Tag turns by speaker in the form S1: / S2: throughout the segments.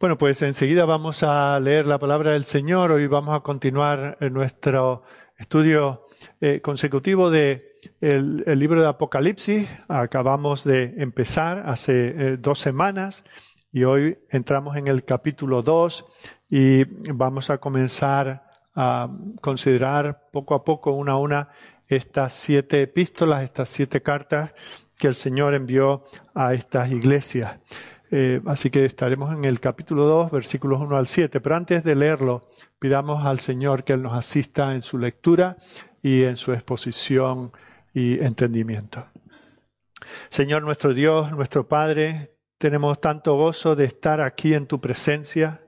S1: Bueno, pues enseguida vamos a leer la palabra del Señor. Hoy vamos a continuar nuestro estudio eh, consecutivo de el, libro de Apocalipsis. Acabamos de empezar hace eh, dos semanas y hoy entramos en el capítulo 2 y vamos a comenzar a considerar poco a poco una a una estas siete epístolas, estas siete cartas que el Señor envió a estas iglesias. Eh, así que estaremos en el capítulo 2, versículos 1 al 7. Pero antes de leerlo, pidamos al Señor que Él nos asista en su lectura y en su exposición y entendimiento. Señor nuestro Dios, nuestro Padre, tenemos tanto gozo de estar aquí en tu presencia.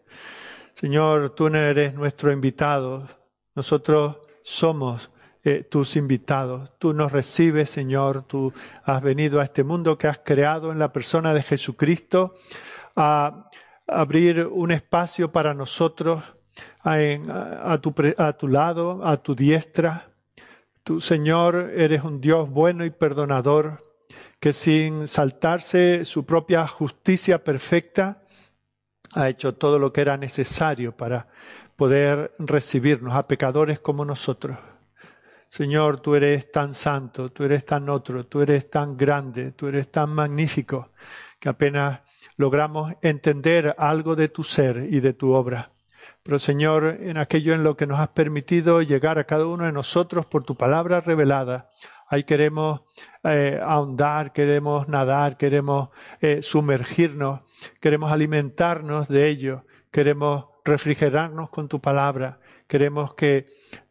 S1: Señor, tú eres nuestro invitado, nosotros somos eh, tus invitados. Tú nos recibes, Señor. Tú has venido a este mundo que has creado en la persona de Jesucristo a abrir un espacio para nosotros a, tu, a tu lado, a tu diestra. Tú, Señor, eres un Dios bueno y perdonador que sin saltarse su propia justicia perfecta, ha hecho todo lo que era necesario para poder recibirnos a pecadores como nosotros. Señor, tú eres tan santo, tú eres tan otro, tú eres tan grande, tú eres tan magnífico, que apenas logramos entender algo de tu ser y de tu obra. Pero Señor, en aquello en lo que nos has permitido llegar a cada uno de nosotros por tu palabra revelada, ahí queremos eh, ahondar, queremos nadar, queremos eh, sumergirnos, queremos alimentarnos de ello, queremos refrigerarnos con tu palabra, queremos que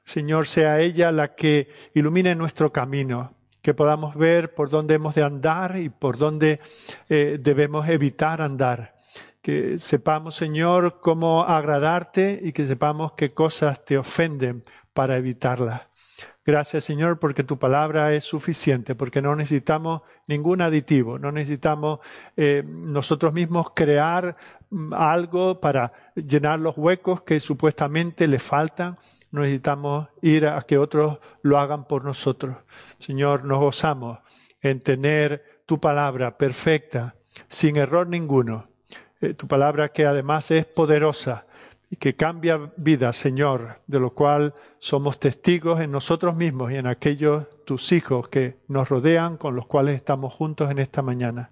S1: Señor, sea ella la que ilumine nuestro camino, que podamos ver por dónde hemos de andar y por dónde eh, debemos evitar andar. Que sepamos, Señor, cómo agradarte y que sepamos qué cosas te ofenden para evitarlas. Gracias, Señor, porque tu palabra es suficiente, porque no necesitamos ningún aditivo, no necesitamos eh, nosotros mismos crear mm, algo para llenar los huecos que supuestamente le faltan no necesitamos ir a que otros lo hagan por nosotros. Señor, nos gozamos en tener tu palabra perfecta, sin error ninguno. Eh, tu palabra que además es poderosa y que cambia vida, Señor, de lo cual somos testigos en nosotros mismos y en aquellos tus hijos que nos rodean, con los cuales estamos juntos en esta mañana.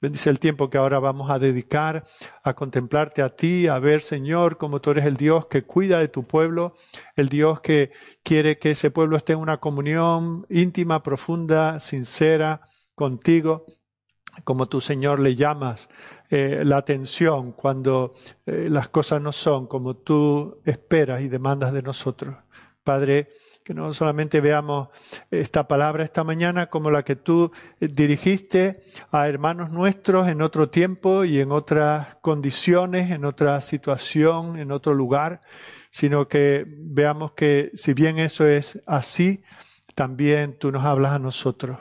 S1: Bendice el tiempo que ahora vamos a dedicar a contemplarte a ti, a ver, Señor, como tú eres el Dios que cuida de tu pueblo, el Dios que quiere que ese pueblo esté en una comunión íntima, profunda, sincera contigo, como tú, Señor, le llamas eh, la atención cuando eh, las cosas no son como tú esperas y demandas de nosotros. Padre, que no solamente veamos esta palabra esta mañana como la que tú dirigiste a hermanos nuestros en otro tiempo y en otras condiciones, en otra situación, en otro lugar, sino que veamos que si bien eso es así, también tú nos hablas a nosotros.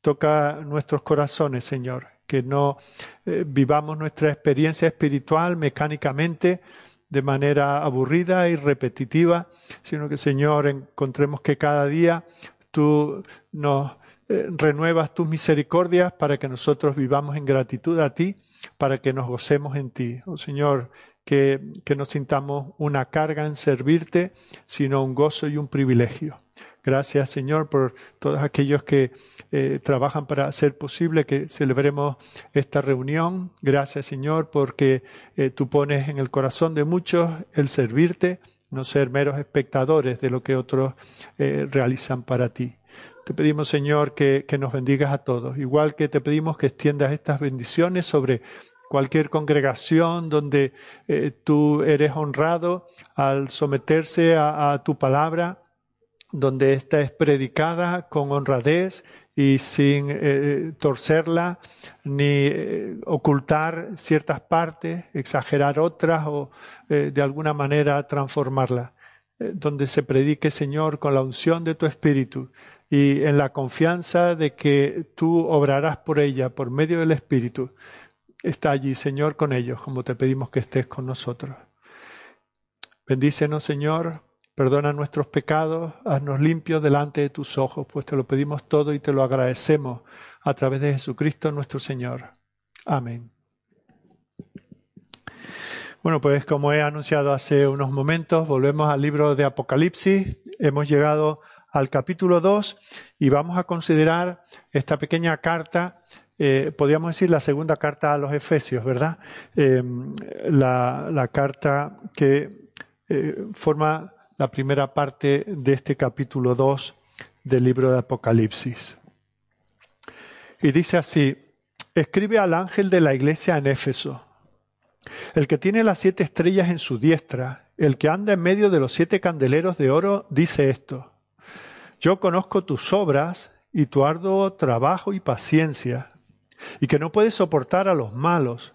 S1: Toca nuestros corazones, Señor, que no eh, vivamos nuestra experiencia espiritual mecánicamente, de manera aburrida y repetitiva, sino que Señor, encontremos que cada día tú nos eh, renuevas tus misericordias para que nosotros vivamos en gratitud a ti, para que nos gocemos en ti. Oh Señor, que, que no sintamos una carga en servirte, sino un gozo y un privilegio. Gracias, Señor, por todos aquellos que eh, trabajan para hacer posible que celebremos esta reunión. Gracias, Señor, porque eh, tú pones en el corazón de muchos el servirte, no ser meros espectadores de lo que otros eh, realizan para ti. Te pedimos, Señor, que, que nos bendigas a todos, igual que te pedimos que extiendas estas bendiciones sobre cualquier congregación donde tú eres honrado al someterse a tu palabra donde ésta es predicada con honradez y sin eh, torcerla ni eh, ocultar ciertas partes, exagerar otras o eh, de alguna manera transformarla. donde se predique, Señor, con la unción de tu Espíritu y en la confianza de que tú obrarás por ella por medio del Espíritu. Está allí, Señor, con ellos, como te pedimos que estés con nosotros. Bendícenos, Señor, Perdona nuestros pecados, haznos limpios delante de tus ojos, pues te lo pedimos todo y te lo agradecemos a través de Jesucristo nuestro Señor. Amén. Bueno, pues como he anunciado hace unos momentos, volvemos al libro de Apocalipsis. Hemos llegado al capítulo 2 y vamos a considerar esta pequeña carta, eh, podríamos decir la segunda carta a los Efesios, ¿verdad? Eh, la, carta que eh, forma la primera parte de este capítulo 2 del libro de Apocalipsis. Y dice así, escribe al ángel de la iglesia en Éfeso el que tiene las siete estrellas en su diestra, el que anda en medio de los siete candeleros de oro, dice esto. Yo conozco tus obras y tu arduo trabajo y paciencia, y que no puedes soportar a los malos,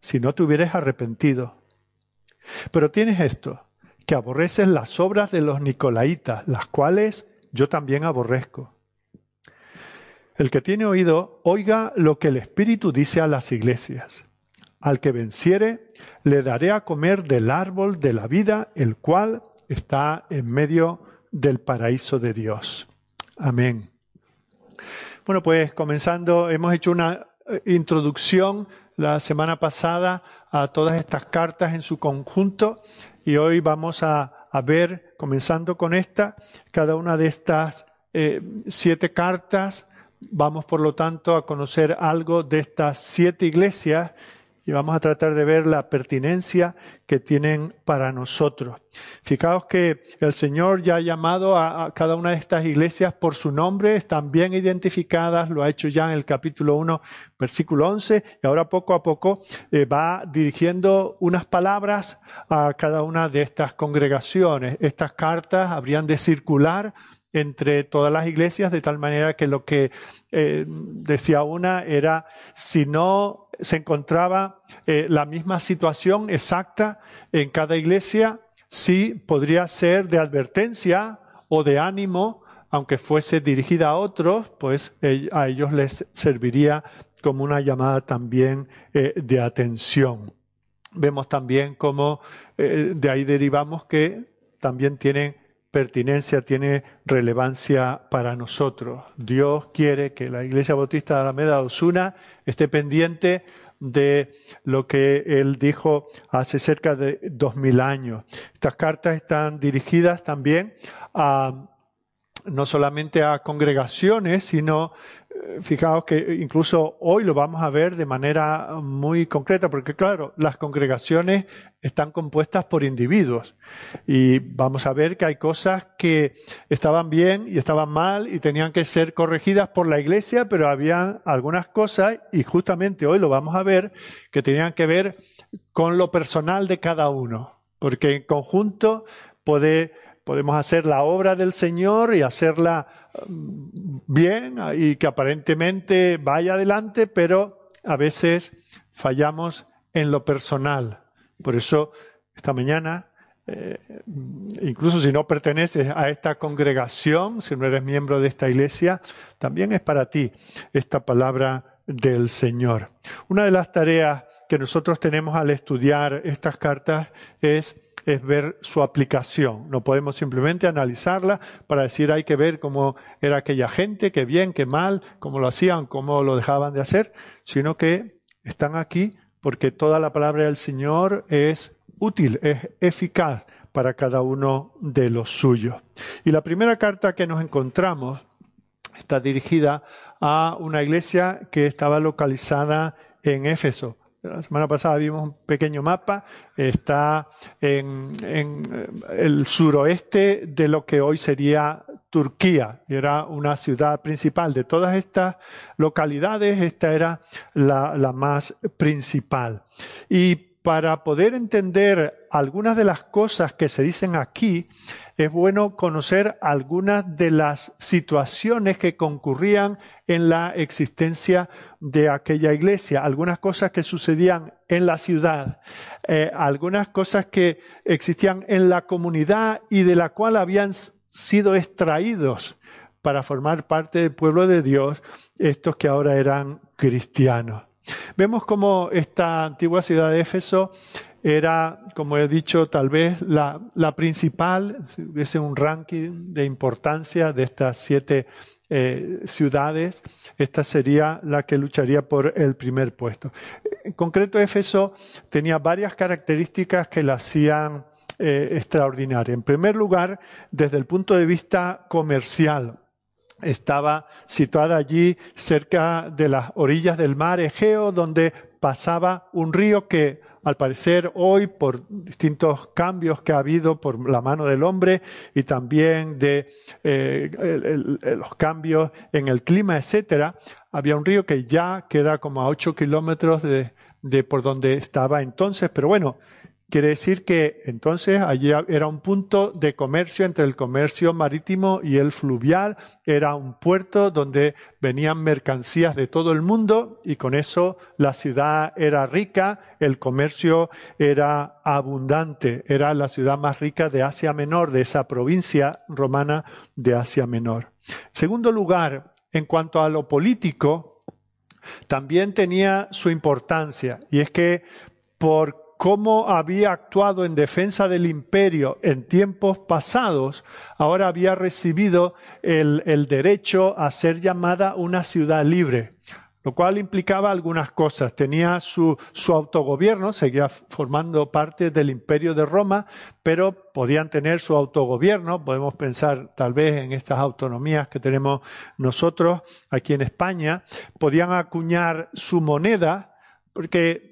S1: si no te hubieres arrepentido. Pero tienes esto, que aborreces las obras de los nicolaitas, las cuales yo también aborrezco. El que tiene oído, oiga lo que el Espíritu dice a las iglesias. Al que venciere, le daré a comer del árbol de la vida, el cual está en medio del paraíso de Dios. Amén. Bueno, pues comenzando, hemos hecho una eh, introducción la semana pasada a todas estas cartas en su conjunto y hoy vamos a, ver, comenzando con esta, cada una de estas eh, siete cartas. Vamos, por lo tanto, a conocer algo de estas siete iglesias y vamos a tratar de ver la pertinencia que tienen para nosotros. Fijaos que el Señor ya ha llamado a, cada una de estas iglesias por su nombre, están bien identificadas, lo ha hecho ya en el capítulo 1, versículo 11, y ahora poco a poco eh, va dirigiendo unas palabras a cada una de estas congregaciones. Estas cartas habrían de circular entre todas las iglesias, de tal manera que lo que eh, decía una era, si no se encontraba eh, la misma situación exacta en cada iglesia, sí podría ser de advertencia o de ánimo, aunque fuese dirigida a otros, pues a ellos les serviría como una llamada también eh, de atención. Vemos también cómo eh, de ahí derivamos que también tienen pertinencia, tiene relevancia para nosotros. Dios quiere que la Iglesia Bautista de Alameda Osuna esté pendiente de lo que él dijo hace cerca de dos mil años. Estas cartas están dirigidas también a no solamente a congregaciones, sino fijaos que incluso hoy lo vamos a ver de manera muy concreta, porque claro, las congregaciones están compuestas por individuos. Y vamos a ver que hay cosas que estaban bien y estaban mal y tenían que ser corregidas por la iglesia, pero había algunas cosas, y justamente hoy lo vamos a ver, que tenían que ver con lo personal de cada uno, porque en conjunto podemos hacer la obra del Señor y hacerla bien y que aparentemente vaya adelante, pero a veces fallamos en lo personal. Por eso, esta mañana, eh, incluso si no perteneces a esta congregación, si no eres miembro de esta iglesia, también es para ti esta palabra del Señor. Una de las tareas que nosotros tenemos al estudiar estas cartas es es ver su aplicación. No podemos simplemente analizarla para decir hay que ver cómo era aquella gente, qué bien, qué mal, cómo lo hacían, cómo lo dejaban de hacer, sino que están aquí porque toda la palabra del Señor es útil, es eficaz para cada uno de los suyos. Y la primera carta que nos encontramos está dirigida a una iglesia que estaba localizada en Éfeso. La semana pasada vimos un pequeño mapa, está en, eh, el suroeste de lo que hoy sería Turquía, era una ciudad principal. De todas estas localidades, esta era la, más principal. Para poder entender algunas de las cosas que se dicen aquí, es bueno conocer algunas de las situaciones que concurrían en la existencia de aquella iglesia, algunas cosas que sucedían en la ciudad, eh, algunas cosas que existían en la comunidad y de la cual habían sido extraídos para formar parte del pueblo de Dios estos que ahora eran cristianos. Vemos cómo esta antigua ciudad de Éfeso era, como he dicho, tal vez la, principal, si hubiese un ranking de importancia de estas siete eh, ciudades, esta sería la que lucharía por el primer puesto. En concreto, Éfeso tenía varias características que la hacían eh, extraordinaria. En primer lugar, desde el punto de vista comercial, estaba situada allí cerca de las orillas del mar Egeo, donde pasaba un río que al parecer hoy por distintos cambios que ha habido por la mano del hombre y también de eh, los cambios en el clima, etcétera, había un río que ya queda como a ocho kilómetros de, de por donde estaba entonces, pero bueno, Quiere decir que entonces allí era un punto de comercio entre el comercio marítimo y el fluvial, era un puerto donde venían mercancías de todo el mundo y con eso la ciudad era rica, el comercio era abundante, era la ciudad más rica de Asia Menor, de esa provincia romana de Asia Menor. segundo lugar, en cuanto a lo político, también tenía su importancia y es que por cómo había actuado en defensa del imperio en tiempos pasados, ahora había recibido el, derecho a ser llamada una ciudad libre, lo cual implicaba algunas cosas. Tenía su, su autogobierno, seguía formando parte del imperio de Roma, pero podían tener su autogobierno. Podemos pensar tal vez en estas autonomías que tenemos nosotros aquí en España. Podían acuñar su moneda, porque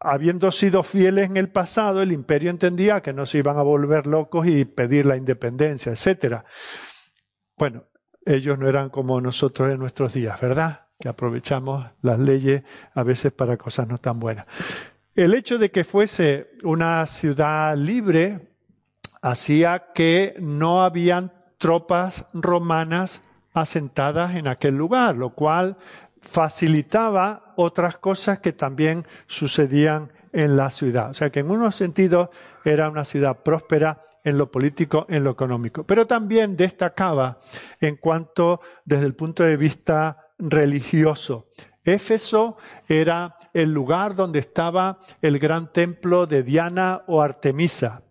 S1: habiendo sido fieles en el pasado, el imperio entendía que no se iban a volver locos y pedir la independencia, etc. Bueno, ellos no eran como nosotros en nuestros días, ¿verdad? Que aprovechamos las leyes a veces para cosas no tan buenas. El hecho de que fuese una ciudad libre hacía que no habían tropas romanas asentadas en aquel lugar, lo cual facilitaba otras cosas que también sucedían en la ciudad. O sea que en unos sentidos era una ciudad próspera en lo político, en lo económico, pero también destacaba en cuanto desde el punto de vista religioso. Éfeso era el lugar donde estaba el gran templo de Diana o Artemisa.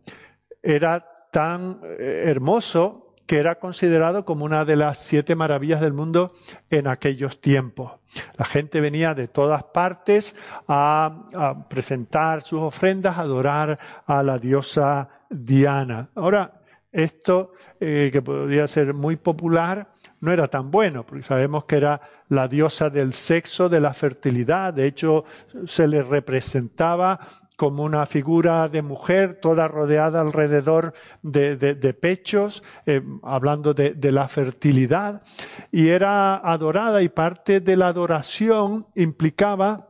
S1: Era tan eh, hermoso que era considerado como una de las siete maravillas del mundo en aquellos tiempos. La gente venía de todas partes a, presentar sus ofrendas, a adorar a la diosa Diana. Ahora, esto eh, que podría ser muy popular no era tan bueno, porque sabemos que era la diosa del sexo, de la fertilidad. De hecho, se le representaba como una figura de mujer toda rodeada alrededor de, pechos, eh, hablando de, de, la fertilidad, y era adorada y parte de la adoración implicaba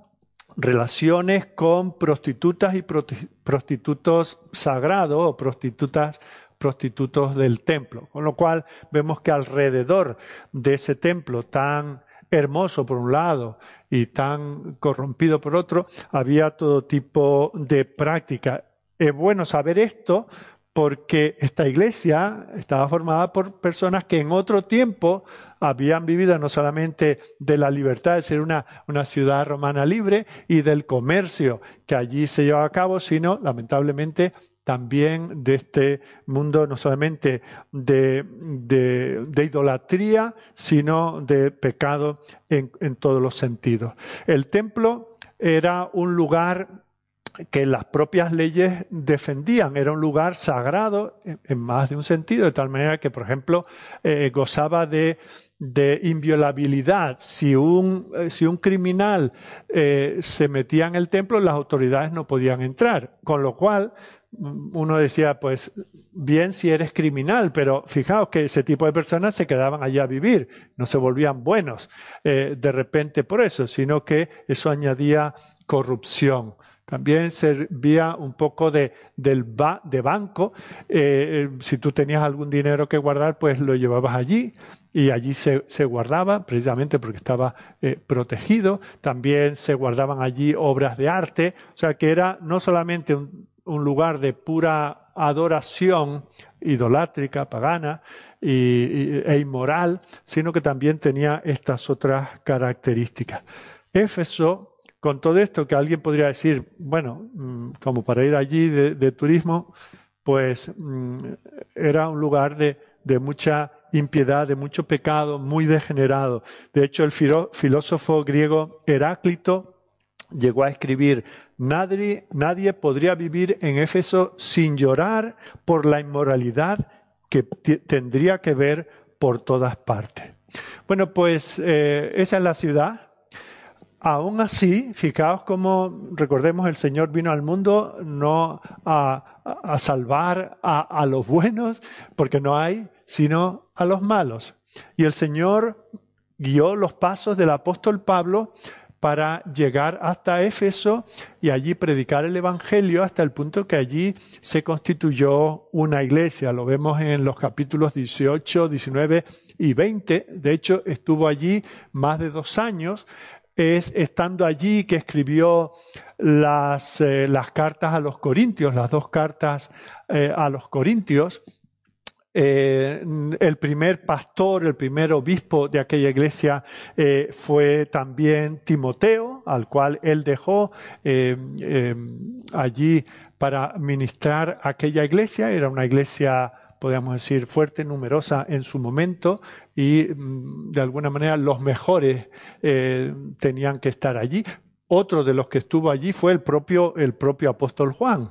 S1: relaciones con prostitutas y prostitutos sagrados o prostitutas prostitutos del templo. Con lo cual vemos que alrededor de ese templo tan hermoso por un lado y tan corrompido por otro, había todo tipo de práctica. Es bueno saber esto porque esta iglesia estaba formada por personas que en otro tiempo habían vivido no solamente de la libertad de ser una, una ciudad romana libre y del comercio que allí se llevaba a cabo, sino lamentablemente también de este mundo no solamente de, idolatría, sino de pecado en, todos los sentidos. El templo era un lugar que las propias leyes defendían. Era un lugar sagrado en, más de un sentido, de tal manera que, por ejemplo, eh, gozaba de, inviolabilidad. Si un, eh, si un criminal eh, se metía en el templo, las autoridades no podían entrar. Con lo cual, uno decía, pues bien si eres criminal, pero fijaos que ese tipo de personas se quedaban allá a vivir, no se volvían buenos eh, de repente por eso, sino que eso añadía corrupción. También servía un poco de, del de banco. Eh, eh, si tú tenías algún dinero que guardar, pues lo llevabas allí y allí se, se guardaba, precisamente porque estaba eh, protegido. También se guardaban allí obras de arte. O sea que era no solamente un, un lugar de pura adoración idolátrica, pagana e inmoral, sino que también tenía estas otras características. Éfeso con todo esto que alguien podría decir, bueno, mm, como para ir allí de, turismo, pues mm, era un lugar de, mucha impiedad, de mucho pecado, muy degenerado. De hecho, el filósofo griego Heráclito llegó a escribir, nadie, nadie podría vivir en Éfeso sin llorar por la inmoralidad que tendría que ver por todas partes. Bueno, pues eh, esa es la ciudad Aún así, fijaos cómo, recordemos, el Señor vino al mundo no a, salvar a, a, los buenos, porque no hay, sino a los malos. Y el Señor guió los pasos del apóstol Pablo para llegar hasta Éfeso y allí predicar el Evangelio hasta el punto que allí se constituyó una iglesia. Lo vemos en los capítulos 18, 19 y 20. De hecho, estuvo allí más de dos años es estando allí que escribió las, eh, las cartas a los Corintios, las dos cartas eh, a los Corintios. Eh, el primer pastor, el primer obispo de aquella iglesia fue también Timoteo, al cual él dejó allí para ministrar aquella iglesia. Era una iglesia podríamos decir, fuerte, numerosa en su momento y mm, de alguna manera los mejores eh, tenían que estar allí. Otro de los que estuvo allí fue el propio, el propio apóstol Juan.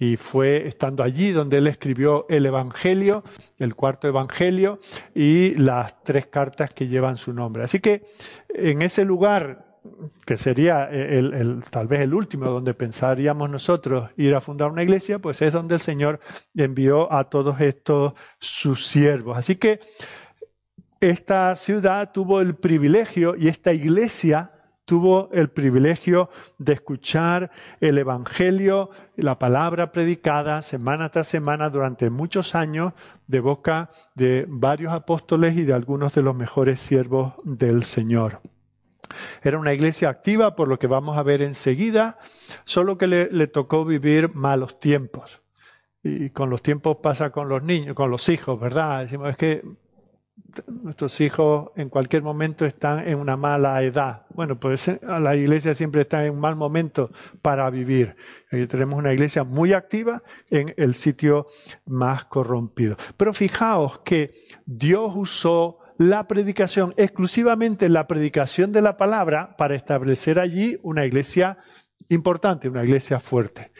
S1: Y fue estando allí donde él escribió el Evangelio, el cuarto Evangelio y las tres cartas que llevan su nombre. Así que en ese lugar que sería el, tal vez el último donde pensaríamos nosotros ir a fundar una iglesia, pues es donde el Señor envió a todos estos sus siervos. Así que esta ciudad tuvo el privilegio y esta iglesia tuvo el privilegio de escuchar el Evangelio, la palabra predicada semana tras semana durante muchos años de boca de varios apóstoles y de algunos de los mejores siervos del Señor. Era una iglesia activa, por lo que vamos a ver enseguida, solo que le, tocó vivir malos tiempos. Y con los tiempos pasa con los niños, con los hijos, ¿verdad? Decimos, es que nuestros hijos en cualquier momento están en una mala edad. Bueno, pues eh, la iglesia siempre está en un mal momento para vivir. Y tenemos una iglesia muy activa en el sitio más corrompido. Pero fijaos que Dios usó la predicación, exclusivamente la predicación de la palabra, para establecer allí una iglesia importante, una iglesia fuerte.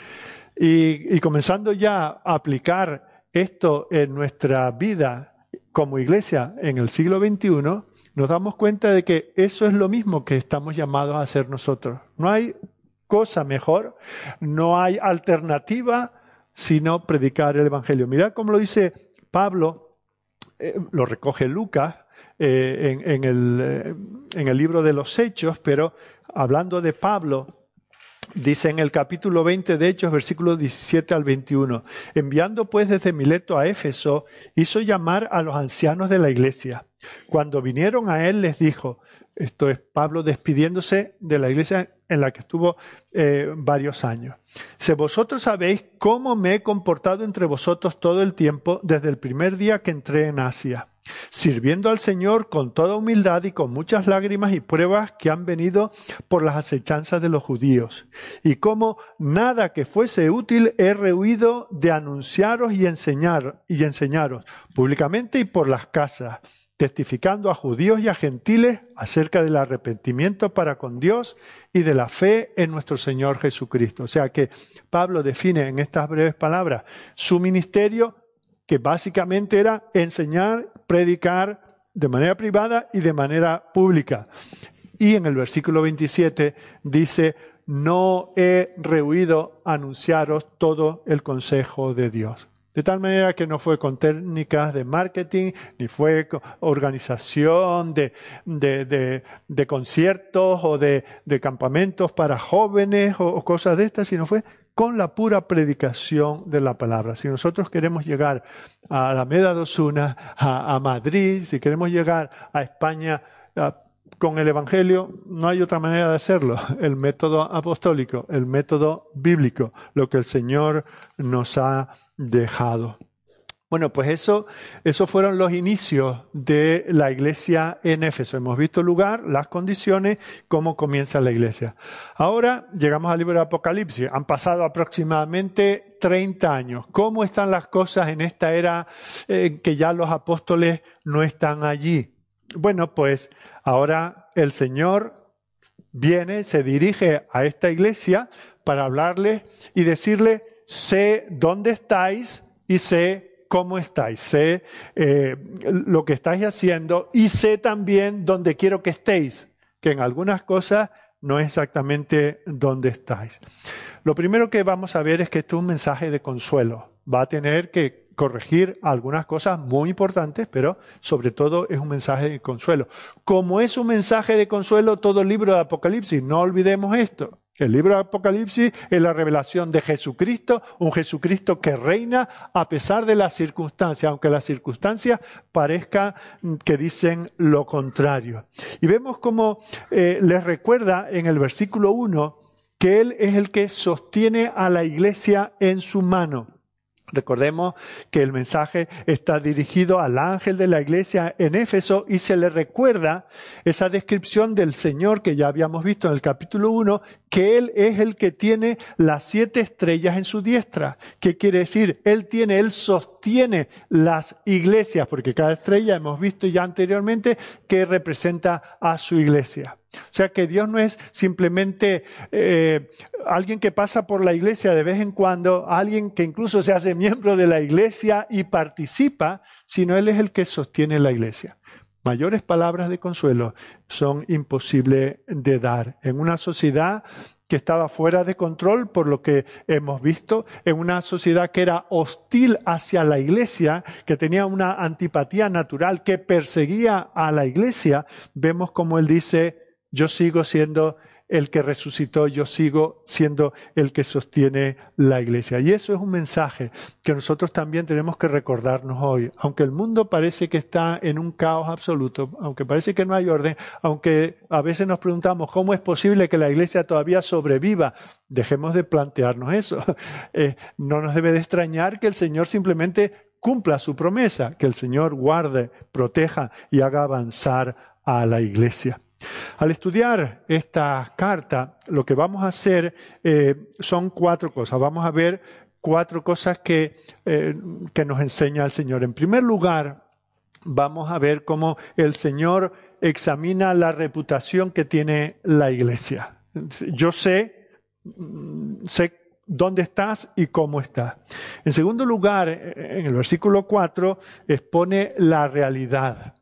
S1: Y, comenzando ya a aplicar esto en nuestra vida como iglesia en el siglo XXI, nos damos cuenta de que eso es lo mismo que estamos llamados a hacer nosotros. No hay cosa mejor, no hay alternativa sino predicar el Evangelio. Mirad cómo lo dice Pablo, eh, lo recoge Lucas, eh, eh, en el libro de los Hechos, pero hablando de Pablo, Dice en el capítulo 20 de Hechos, versículos 17 al 21, enviando pues desde Mileto a Éfeso, hizo llamar a los ancianos de la iglesia. Cuando vinieron a él les dijo, esto es Pablo despidiéndose de la iglesia en la que estuvo eh, varios años. Si vosotros sabéis cómo me he comportado entre vosotros todo el tiempo desde el primer día que entré en Asia sirviendo al Señor con toda humildad y con muchas lágrimas y pruebas que han venido por las acechanzas de los judíos. Y como nada que fuese útil he rehuido de anunciaros y enseñar y enseñaros públicamente y por las casas, testificando a judíos y a gentiles acerca del arrepentimiento para con Dios y de la fe en nuestro Señor Jesucristo. O sea que Pablo define en estas breves palabras su ministerio que básicamente era enseñar, predicar de manera privada y de manera pública. Y en el versículo 27 dice, no he rehuido anunciaros todo el consejo de Dios. De tal manera que no fue con técnicas de marketing, ni fue organización de, conciertos o de, campamentos para jóvenes o, cosas de estas, sino fue con la pura predicación de la palabra. Si nosotros queremos llegar a la Meda de Osuna, a, Madrid, si queremos llegar a España, con el Evangelio no hay otra manera de hacerlo. El método apostólico, el método bíblico, lo que el Señor nos ha dejado. Bueno, pues eso, esos fueron los inicios de la iglesia en Éfeso. Hemos visto el lugar, las condiciones, cómo comienza la iglesia. Ahora llegamos al libro de Apocalipsis. Han pasado aproximadamente 30 años. ¿Cómo están las cosas en esta era en eh, que ya los apóstoles no están allí? Bueno, pues ahora el Señor viene, se dirige a esta iglesia para hablarle y decirle, sé dónde estáis y sé cómo estáis, sé eh, lo que estáis haciendo y sé también dónde quiero que estéis, que en algunas cosas no es exactamente dónde estáis. Lo primero que vamos a ver es que esto es un mensaje de consuelo. Va a tener que corregir algunas cosas muy importantes, pero sobre todo es un mensaje de consuelo. Como es un mensaje de consuelo todo el libro de Apocalipsis, no olvidemos esto. El libro de Apocalipsis es la revelación de Jesucristo, un Jesucristo que reina a pesar de las circunstancias, aunque las circunstancias parezcan que dicen lo contrario. Y vemos cómo eh, les recuerda en el versículo 1 que Él es el que sostiene a la iglesia en su mano. Recordemos que el mensaje está dirigido al ángel de la iglesia en Éfeso y se le recuerda esa descripción del Señor que ya habíamos visto en el capítulo 1, que Él es el que tiene las siete estrellas en su diestra. ¿Qué quiere decir? Él tiene, Él sostiene las iglesias, porque cada estrella hemos visto ya anteriormente que representa a su iglesia. O sea que Dios no es simplemente eh, alguien que pasa por la iglesia de vez en cuando, alguien que incluso se hace miembro de la iglesia y participa, sino Él es el que sostiene la iglesia. Mayores palabras de consuelo son imposibles de dar en una sociedad que estaba fuera de control por lo que hemos visto, en una sociedad que era hostil hacia la iglesia, que tenía una antipatía natural, que perseguía a la iglesia, vemos como él dice, yo sigo siendo el que resucitó, yo sigo siendo el que sostiene la iglesia. Y eso es un mensaje que nosotros también tenemos que recordarnos hoy. Aunque el mundo parece que está en un caos absoluto, aunque parece que no hay orden, aunque a veces nos preguntamos cómo es posible que la iglesia todavía sobreviva, dejemos de plantearnos eso. Eh, no nos debe de extrañar que el Señor simplemente cumpla su promesa, que el Señor guarde, proteja y haga avanzar a la iglesia. Al estudiar esta carta, lo que vamos a hacer eh, son cuatro cosas. Vamos a ver cuatro cosas que, eh, que nos enseña el Señor. En primer lugar, vamos a ver cómo el Señor examina la reputación que tiene la iglesia. Yo sé, mm, sé dónde estás y cómo estás. En segundo lugar, en el versículo 4 expone la realidad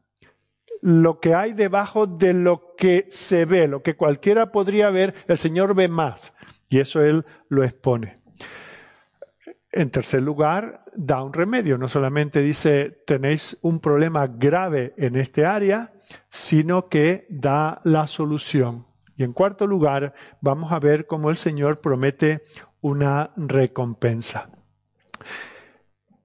S1: lo que hay debajo de lo que se ve, lo que cualquiera podría ver, el Señor ve más. Y eso Él lo expone. En tercer lugar, da un remedio. No solamente dice, tenéis un problema grave en este área, sino que da la solución. Y en cuarto lugar, vamos a ver cómo el Señor promete una recompensa.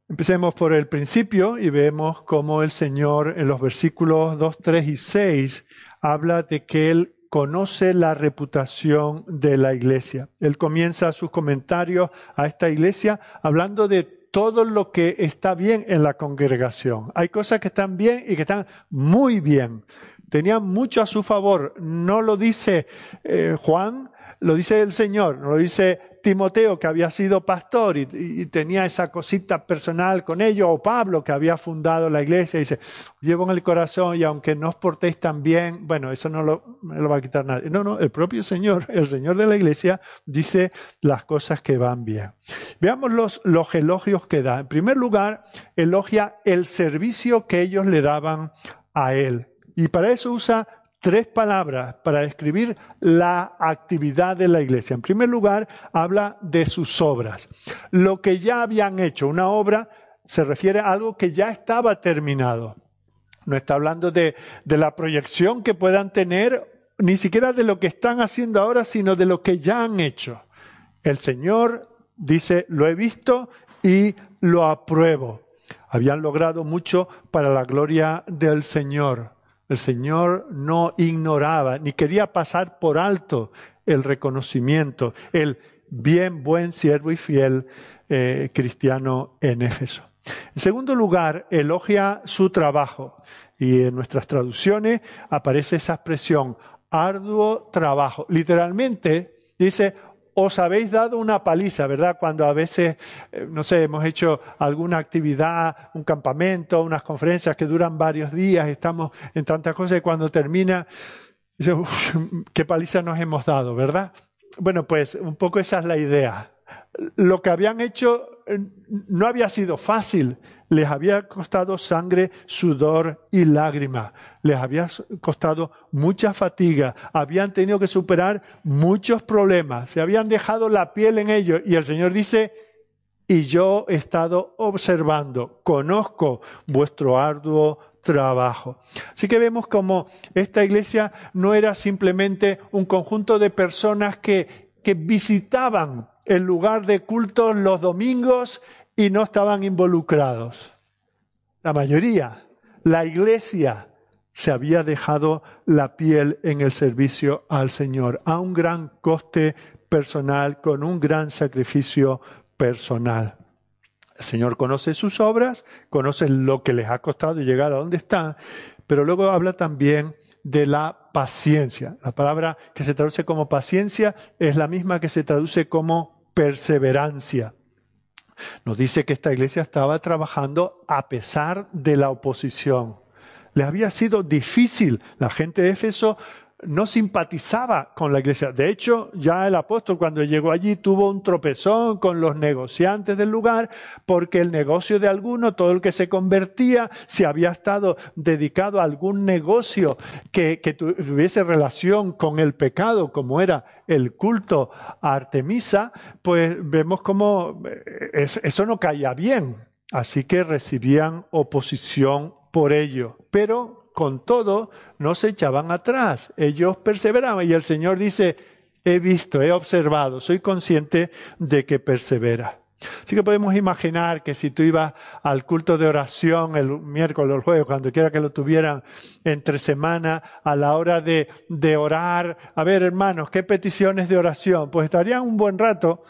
S1: Empecemos por el principio y vemos cómo el Señor en los versículos 2, 3 y 6 habla de que Él conoce la reputación de la iglesia. Él comienza sus comentarios a esta iglesia hablando de todo lo que está bien en la congregación. Hay cosas que están bien y que están muy bien. Tenían mucho a su favor. No lo dice eh, Juan, lo dice el Señor, no lo dice Timoteo, que había sido pastor y, tenía esa cosita personal con ellos, o Pablo, que había fundado la iglesia, dice, llevo en el corazón y aunque no os portéis tan bien, bueno, eso no lo, lo va a quitar nadie. No, no, el propio Señor, el Señor de la iglesia, dice las cosas que van bien. Veamos los elogios que da. En primer lugar, elogia el servicio que ellos le daban a él. Y para eso usa tres palabras para describir la actividad de la iglesia. En primer lugar, habla de sus obras. Lo que ya habían hecho, una obra se refiere a algo que ya estaba terminado. No está hablando de, de la proyección que puedan tener, ni siquiera de lo que están haciendo ahora, sino de lo que ya han hecho. El Señor dice, lo he visto y lo apruebo. Habían logrado mucho para la gloria del Señor. El Señor no ignoraba ni quería pasar por alto el reconocimiento, el bien, buen siervo y fiel eh, cristiano en Éfeso. En segundo lugar, elogia su trabajo. Y en nuestras traducciones aparece esa expresión, arduo trabajo. Literalmente dice, os habéis dado una paliza, ¿verdad? Cuando a veces, eh, no sé, hemos hecho alguna actividad, un campamento, unas conferencias que duran varios días, estamos en tantas cosas y cuando termina, qué paliza nos hemos dado, ¿verdad? Bueno, pues un poco esa es la idea. Lo que habían hecho eh, no había sido fácil, les había costado sangre, sudor y lágrima. Les había costado mucha fatiga. Habían tenido que superar muchos problemas. Se habían dejado la piel en ellos. Y el Señor dice, y yo he estado observando, conozco vuestro arduo trabajo. Así que vemos como esta iglesia no era simplemente un conjunto de personas que, que visitaban el lugar de culto los domingos y no estaban involucrados. La mayoría, la iglesia, se había dejado la piel en el servicio al Señor, a un gran coste personal, con un gran sacrificio personal. El Señor conoce sus obras, conoce lo que les ha costado llegar a donde están, pero luego habla también de la paciencia. La palabra que se traduce como paciencia es la misma que se traduce como perseverancia. Nos dice que esta iglesia estaba trabajando a pesar de la oposición. Le había sido difícil. La gente de Éfeso no simpatizaba con la iglesia. De hecho, ya el apóstol cuando llegó allí tuvo un tropezón con los negociantes del lugar, porque el negocio de alguno, todo el que se convertía, si había estado dedicado a algún negocio que, tuviese relación con el pecado, como era el culto a Artemisa, pues vemos como eh, eso no caía bien. Así que recibían oposición por ello. Pero con todo, no se echaban atrás. Ellos perseveraban y el Señor dice, he visto, he observado, soy consciente de que persevera. Así que podemos imaginar que si tú ibas al culto de oración el miércoles o el jueves, cuando quiera que lo tuvieran entre semana, a la hora de, de orar, a ver hermanos, ¿qué peticiones de oración? Pues estarían un buen rato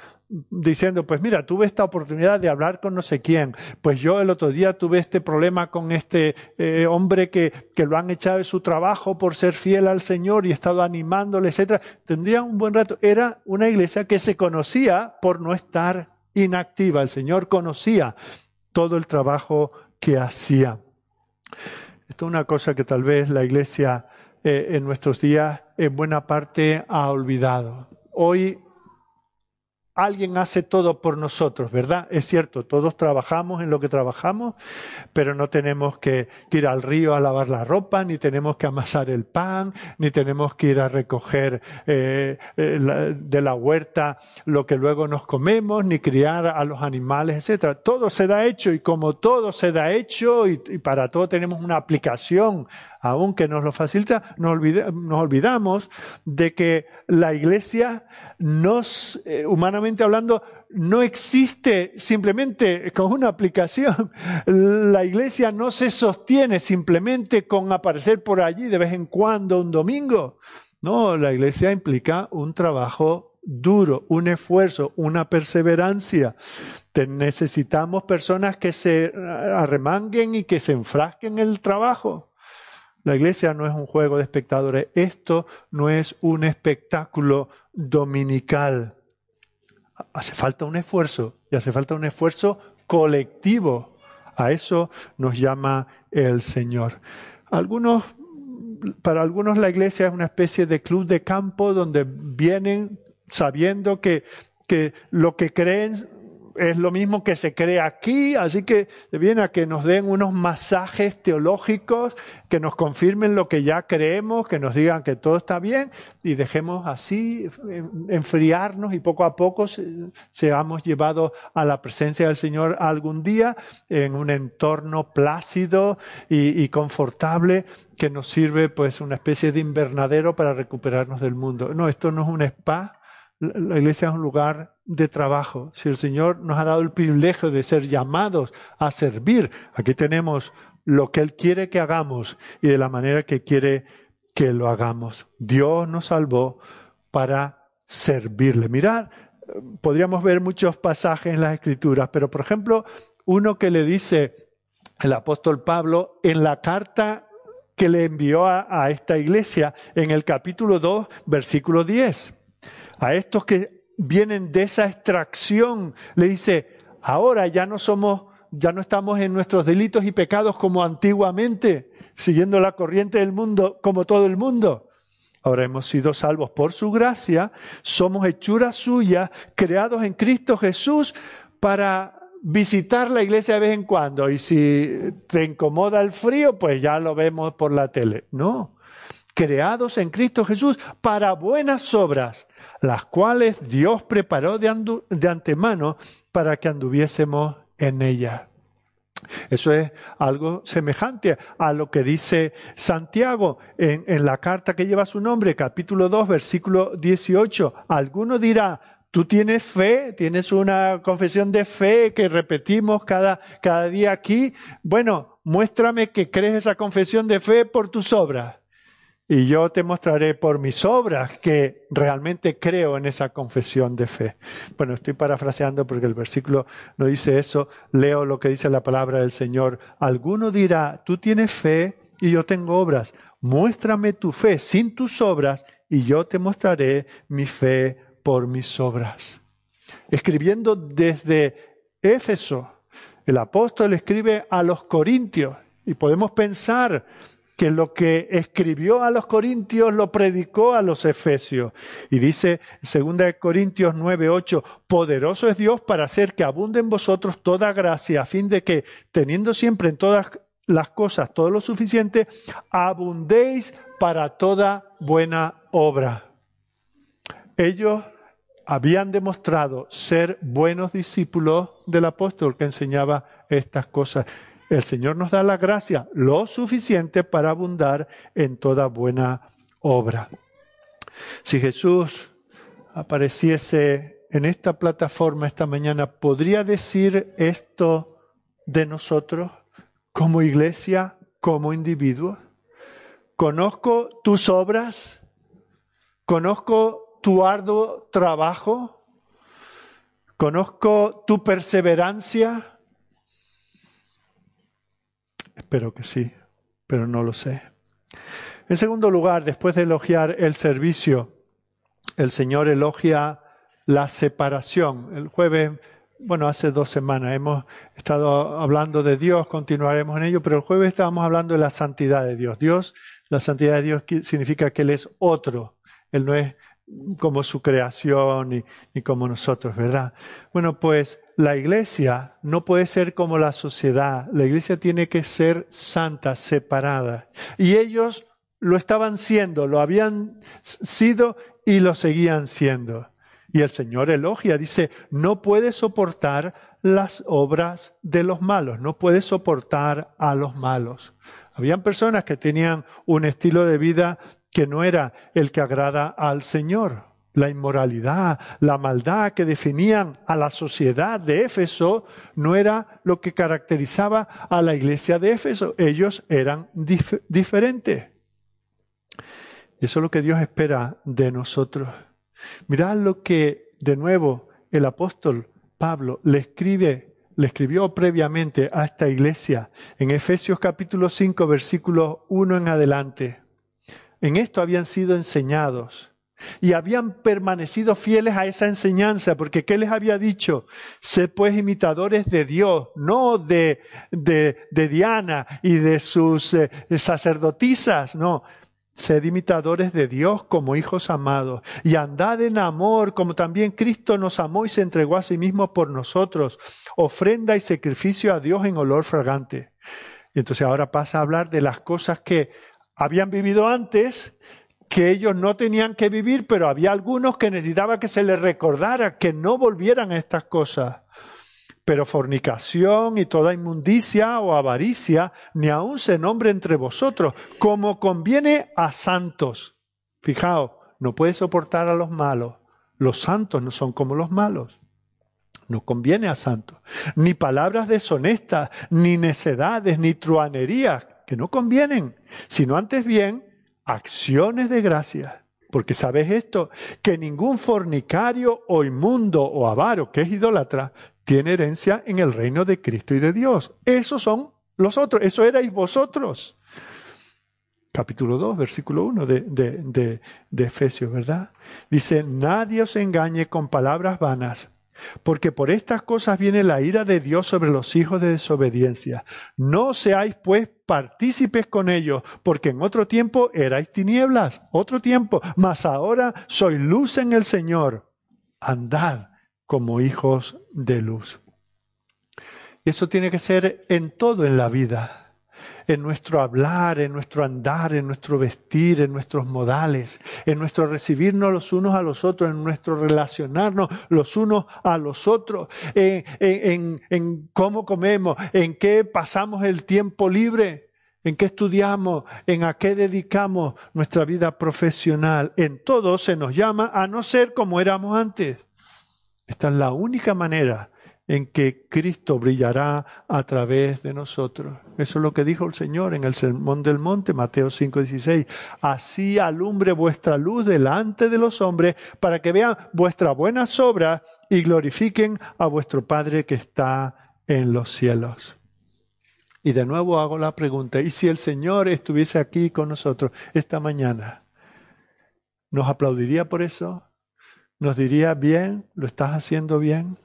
S1: diciendo, pues mira, tuve esta oportunidad de hablar con no sé quién, pues yo el otro día tuve este problema con este eh, hombre que, que, lo han echado de su trabajo por ser fiel al Señor y estado animándole, etcétera. Tendrían un buen rato. Era una iglesia que se conocía por no estar inactiva. El Señor conocía todo el trabajo que hacía. Esto es una cosa que tal vez la iglesia eh, en nuestros días en buena parte ha olvidado. Hoy alguien hace todo por nosotros, ¿verdad? Es cierto, todos trabajamos en lo que trabajamos, pero no tenemos que, ir al río a lavar la ropa, ni tenemos que amasar el pan, ni tenemos que ir a recoger eh, eh, de la huerta lo que luego nos comemos, ni criar a los animales, etcétera. Todo se da hecho y como todo se da hecho y, y para todo tenemos una aplicación aunque nos lo facilita, nos, olvidamos de que la iglesia nos, eh, humanamente hablando, no existe simplemente con una aplicación. La iglesia no se sostiene simplemente con aparecer por allí de vez en cuando un domingo. No, la iglesia implica un trabajo duro, un esfuerzo, una perseverancia. necesitamos personas que se arremanguen y que se enfrasquen en el trabajo. La iglesia no es un juego de espectadores. Esto no es un espectáculo dominical. Hace falta un esfuerzo y hace falta un esfuerzo colectivo. A eso nos llama el Señor. Algunos, para algunos la iglesia es una especie de club de campo donde vienen sabiendo que, que lo que creen es lo mismo que se cree aquí, así que viene a que nos den unos masajes teológicos, que nos confirmen lo que ya creemos, que nos digan que todo está bien y dejemos así enfriarnos y poco a poco seamos llevados a la presencia del Señor algún día en un entorno plácido y, y confortable que nos sirve pues una especie de invernadero para recuperarnos del mundo. No, esto no es un spa la iglesia es un lugar de trabajo. Si el Señor nos ha dado el privilegio de ser llamados a servir, aquí tenemos lo que Él quiere que hagamos y de la manera que quiere que lo hagamos. Dios nos salvó para servirle. Mirad, podríamos ver muchos pasajes en las Escrituras, pero por ejemplo, uno que le dice el apóstol Pablo en la carta que le envió a, esta iglesia en el capítulo 2, versículo 10 a estos que vienen de esa extracción, le dice, ahora ya no somos, ya no estamos en nuestros delitos y pecados como antiguamente, siguiendo la corriente del mundo como todo el mundo. Ahora hemos sido salvos por su gracia, somos hechuras suyas, creados en Cristo Jesús para visitar la iglesia de vez en cuando. Y si te incomoda el frío, pues ya lo vemos por la tele. No, creados en Cristo Jesús para buenas obras, las cuales Dios preparó de, antemano para que anduviésemos en ellas. Eso es algo semejante a lo que dice Santiago en, en, la carta que lleva su nombre, capítulo 2, versículo 18. Alguno dirá, tú tienes fe, tienes una confesión de fe que repetimos cada, cada día aquí. Bueno, muéstrame que crees esa confesión de fe por tus obras y yo te mostraré por mis obras que realmente creo en esa confesión de fe. Bueno, estoy parafraseando porque el versículo no dice eso. Leo lo que dice la palabra del Señor. Alguno dirá, tú tienes fe y yo tengo obras. Muéstrame tu fe sin tus obras y yo te mostraré mi fe por mis obras. Escribiendo desde Éfeso, el apóstol escribe a los corintios y podemos pensar que lo que escribió a los corintios lo predicó a los efesios. Y dice 2 Corintios 9, 8, poderoso es Dios para hacer que abunde en vosotros toda gracia, a fin de que, teniendo siempre en todas las cosas todo lo suficiente, abundéis para toda buena obra. Ellos habían demostrado ser buenos discípulos del apóstol que enseñaba estas cosas el Señor nos da la gracia lo suficiente para abundar en toda buena obra. Si Jesús apareciese en esta plataforma esta mañana, ¿podría decir esto de nosotros como iglesia, como individuo? Conozco tus obras, conozco tu arduo trabajo, conozco tu perseverancia, Espero que sí, pero no lo sé. En segundo lugar, después de elogiar el servicio, el Señor elogia la separación. El jueves, bueno, hace dos semanas hemos estado hablando de Dios, continuaremos en ello, pero el jueves estábamos hablando de la santidad de Dios. Dios, la santidad de Dios significa que Él es otro. Él no es como su creación ni, ni como nosotros, ¿verdad? Bueno, pues la iglesia no puede ser como la sociedad. La iglesia tiene que ser santa, separada. Y ellos lo estaban siendo, lo habían sido y lo seguían siendo. Y el Señor elogia, dice, no puede soportar las obras de los malos, no puede soportar a los malos. Habían personas que tenían un estilo de vida que no era el que agrada al Señor la inmoralidad, la maldad que definían a la sociedad de Éfeso no era lo que caracterizaba a la iglesia de Éfeso. Ellos eran diferentes. Y eso es lo que Dios espera de nosotros. Mirad lo que de nuevo el apóstol Pablo le escribe, le escribió previamente a esta iglesia en Efesios capítulo 5 versículo 1 en adelante. En esto habían sido enseñados y habían permanecido fieles a esa enseñanza, porque ¿qué les había dicho? Sé pues imitadores de Dios, no de, de, de Diana y de sus eh, sacerdotisas, no. Sed imitadores de Dios como hijos amados y andad en amor como también Cristo nos amó y se entregó a sí mismo por nosotros, ofrenda y sacrificio a Dios en olor fragante. Y entonces ahora pasa a hablar de las cosas que habían vivido antes, que ellos no tenían que vivir, pero había algunos que necesitaba que se les recordara que no volvieran a estas cosas. Pero fornicación y toda inmundicia o avaricia ni aun se nombre entre vosotros, como conviene a santos. Fijaos, no puede soportar a los malos. Los santos no son como los malos. No conviene a santos. Ni palabras deshonestas, ni necedades, ni truanerías, que no convienen, sino antes bien acciones de gracia. Porque sabes esto, que ningún fornicario o inmundo o avaro, que es idólatra, tiene herencia en el reino de Cristo y de Dios. Esos son los otros, eso erais vosotros. Capítulo 2, versículo 1 de, de, de, Efesios, ¿verdad? Dice, nadie os engañe con palabras vanas, porque por estas cosas viene la ira de Dios sobre los hijos de desobediencia. No seáis pues partícipes con ellos, porque en otro tiempo erais tinieblas, otro tiempo, mas ahora sois luz en el Señor. Andad como hijos de luz. Eso tiene que ser en todo en la vida, en nuestro hablar, en nuestro andar, en nuestro vestir, en nuestros modales, en nuestro recibirnos los unos a los otros, en nuestro relacionarnos los unos a los otros, en, cómo comemos, en qué pasamos el tiempo libre, en qué estudiamos, en a qué dedicamos nuestra vida profesional. En todo se nos llama a no ser como éramos antes. Esta es la única manera en que Cristo brillará a través de nosotros. Eso es lo que dijo el Señor en el Sermón del Monte, Mateo 5:16. Así alumbre vuestra luz delante de los hombres para que vean vuestras buenas obras y glorifiquen a vuestro Padre que está en los cielos. Y de nuevo hago la pregunta, ¿y si el Señor estuviese aquí con nosotros esta mañana? ¿Nos aplaudiría por eso? nos diría, bien, lo estás haciendo bien.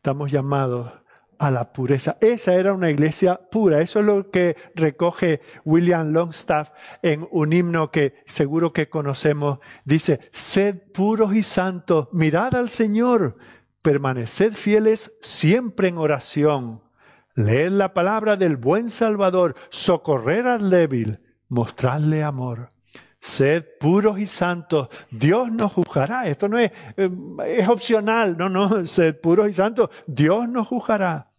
S1: Estamos llamados a la pureza. Esa era una iglesia pura. Eso es lo que recoge William Longstaff en un himno que seguro que conocemos. Dice, sed puros y santos, mirad al Señor, permaneced fieles siempre en oración. Leed la palabra del buen Salvador, socorrer al débil, mostrarle amor. Sed puros y santos, Dios nos juzgará. Esto no es, eh, es opcional, no, no, sed puros y santos, Dios nos juzgará.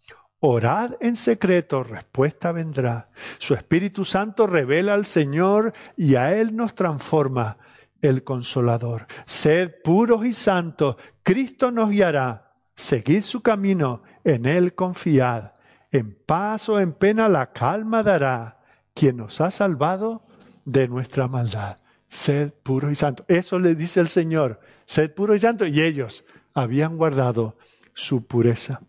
S1: Orad en secreto, respuesta vendrá. Su Espíritu Santo revela al Señor y a Él nos transforma el Consolador. Sed puros y santos, Cristo nos guiará. Seguid su camino, en Él confiad. En paz o en pena la calma dará. Quien nos ha salvado, de nuestra maldad. Sed puro y santo. Eso le dice el Señor. Sed puro y santo. Y ellos habían guardado su pureza.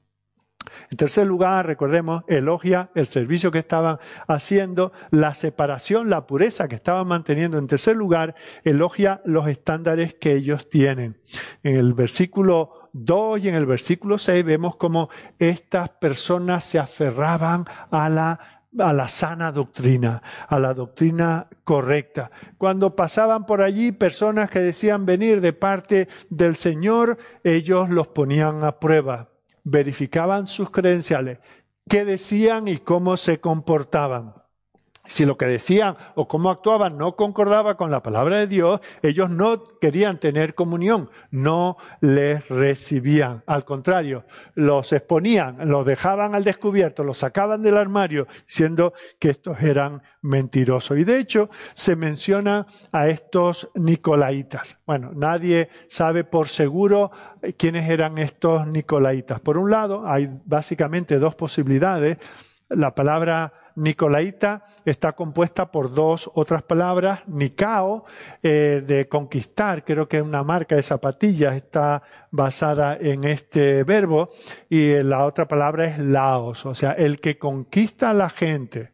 S1: En tercer lugar, recordemos, elogia el servicio que estaban haciendo, la separación, la pureza que estaban manteniendo. En tercer lugar, elogia los estándares que ellos tienen. En el versículo 2 y en el versículo 6 vemos cómo estas personas se aferraban a la a la sana doctrina, a la doctrina correcta. Cuando pasaban por allí personas que decían venir de parte del Señor, ellos los ponían a prueba, verificaban sus credenciales, qué decían y cómo se comportaban. Si lo que decían o cómo actuaban no concordaba con la palabra de Dios, ellos no querían tener comunión, no les recibían. Al contrario, los exponían, los dejaban al descubierto, los sacaban del armario, siendo que estos eran mentirosos. Y de hecho, se menciona a estos nicolaitas. Bueno, nadie sabe por seguro quiénes eran estos nicolaitas. Por un lado, hay básicamente dos posibilidades. La palabra nicolaita está compuesta por dos otras palabras. Nicao, eh, de conquistar, creo que es una marca de zapatillas, está basada en este verbo. Y la otra palabra es laos, o sea, el que conquista a la gente.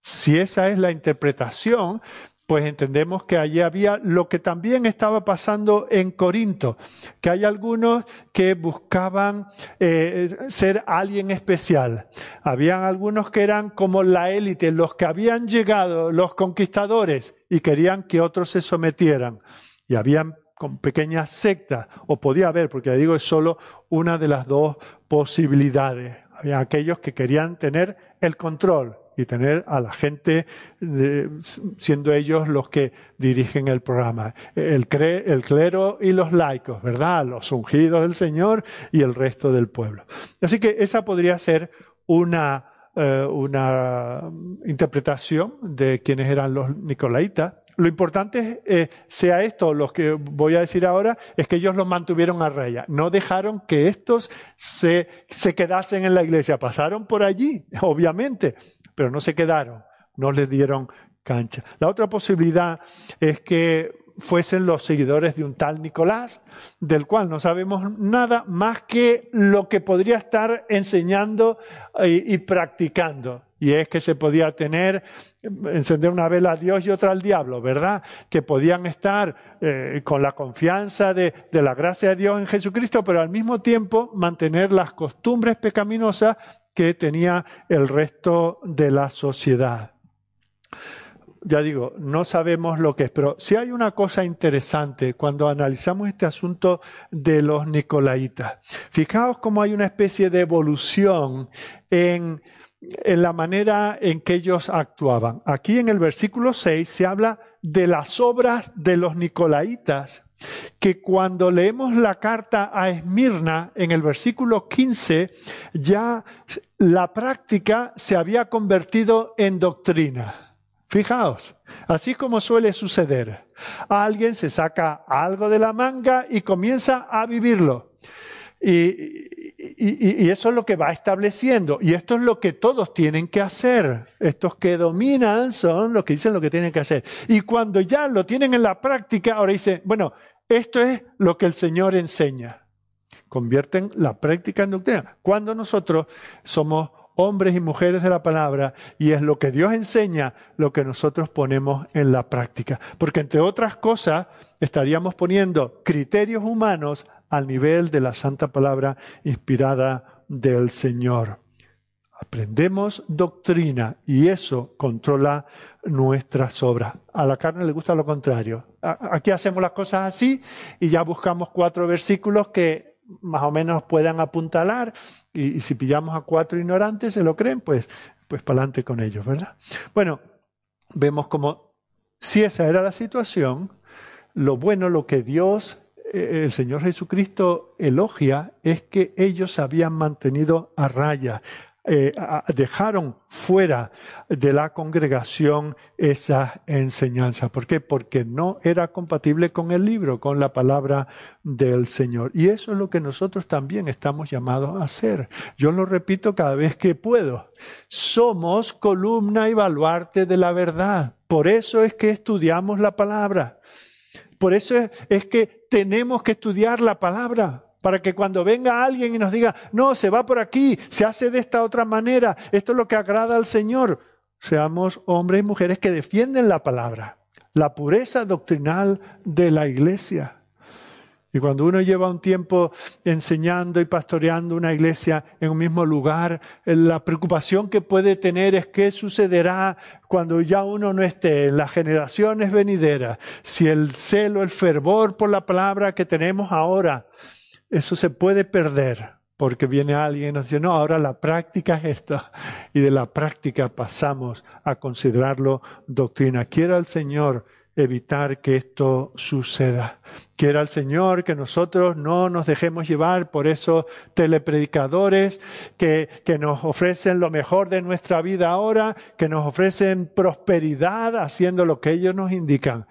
S1: Si esa es la interpretación, pues entendemos que allí había lo que también estaba pasando en Corinto, que hay algunos que buscaban eh, ser alguien especial. Habían algunos que eran como la élite, los que habían llegado, los conquistadores, y querían que otros se sometieran. Y habían con pequeñas sectas, o podía haber, porque digo, es solo una de las dos posibilidades. Había aquellos que querían tener el control y tener a la gente siendo ellos los que dirigen el programa. El, el clero y los laicos, ¿verdad? Los ungidos del Señor y el resto del pueblo. Así que esa podría ser una, eh, una interpretación de quienes eran los nicolaitas. Lo importante eh, sea esto, lo que voy a decir ahora, es que ellos los mantuvieron a raya. No dejaron que estos se, se quedasen en la iglesia. Pasaron por allí, obviamente, pero no se quedaron, no les dieron cancha. La otra posibilidad es que fuesen los seguidores de un tal Nicolás, del cual no sabemos nada más que lo que podría estar enseñando y, practicando. Y es que se podía tener, encender una vela a Dios y otra al diablo, ¿verdad? Que podían estar eh, con la confianza de la gracia de Dios en Jesucristo, pero al mismo tiempo mantener las costumbres pecaminosas que tenía el resto de la sociedad ya digo, no sabemos lo que es, pero sí hay una cosa interesante cuando analizamos este asunto de los nicolaitas. Fijaos cómo hay una especie de evolución en, en la manera en que ellos actuaban. Aquí en el versículo 6 se habla de las obras de los nicolaitas que cuando leemos la carta a Esmirna en el versículo 15, ya la práctica se había convertido en doctrina. Fijaos, así como suele suceder, alguien se saca algo de la manga y comienza a vivirlo. Eso es lo que va estableciendo. Y esto es lo que todos tienen que hacer. Estos que dominan son los que dicen lo que tienen que hacer. Y cuando ya lo tienen en la práctica, ahora dicen, bueno, esto es lo que el Señor enseña. Convierten la práctica en doctrina. Cuando nosotros somos hombres y mujeres de la palabra, y es lo que Dios enseña lo que nosotros ponemos en la práctica. Porque entre otras cosas, estaríamos poniendo criterios humanos al nivel de la santa palabra inspirada del Señor. Aprendemos doctrina y eso controla nuestras obras. A la carne le gusta lo contrario. Aquí hacemos las cosas así y ya buscamos cuatro versículos que más o menos puedan apuntalar y, si pillamos a cuatro ignorantes se lo creen, pues, pues para adelante con ellos, ¿verdad? Bueno, vemos como si esa era la situación, lo bueno, lo que Dios, el Señor Jesucristo elogia es que ellos habían mantenido a raya, eh, dejaron fuera de la congregación esa enseñanza. ¿Por qué? Porque no era compatible con el libro, con la palabra del Señor. Y eso es lo que nosotros también estamos llamados a hacer. Yo lo repito cada vez que puedo. Somos columna y baluarte de la verdad. Por eso es que estudiamos la palabra. Por eso es que tenemos que estudiar la palabra para que cuando venga alguien y nos diga, no, se va por aquí, se hace de esta otra manera, esto es lo que agrada al Señor, seamos hombres y mujeres que defienden la palabra, la pureza doctrinal de la iglesia. Y cuando uno lleva un tiempo enseñando y pastoreando una iglesia en un mismo lugar, la preocupación que puede tener es qué sucederá cuando ya uno no esté en las generaciones venideras, si el celo, el fervor por la palabra que tenemos ahora eso se puede perder porque viene alguien y nos dice, no, ahora la práctica es esta. Y de la práctica pasamos a considerarlo doctrina. Quiera el Señor evitar que esto suceda. Quiera el Señor que nosotros no nos dejemos llevar por esos telepredicadores que, que nos ofrecen lo mejor de nuestra vida ahora, que nos ofrecen prosperidad haciendo lo que ellos nos indican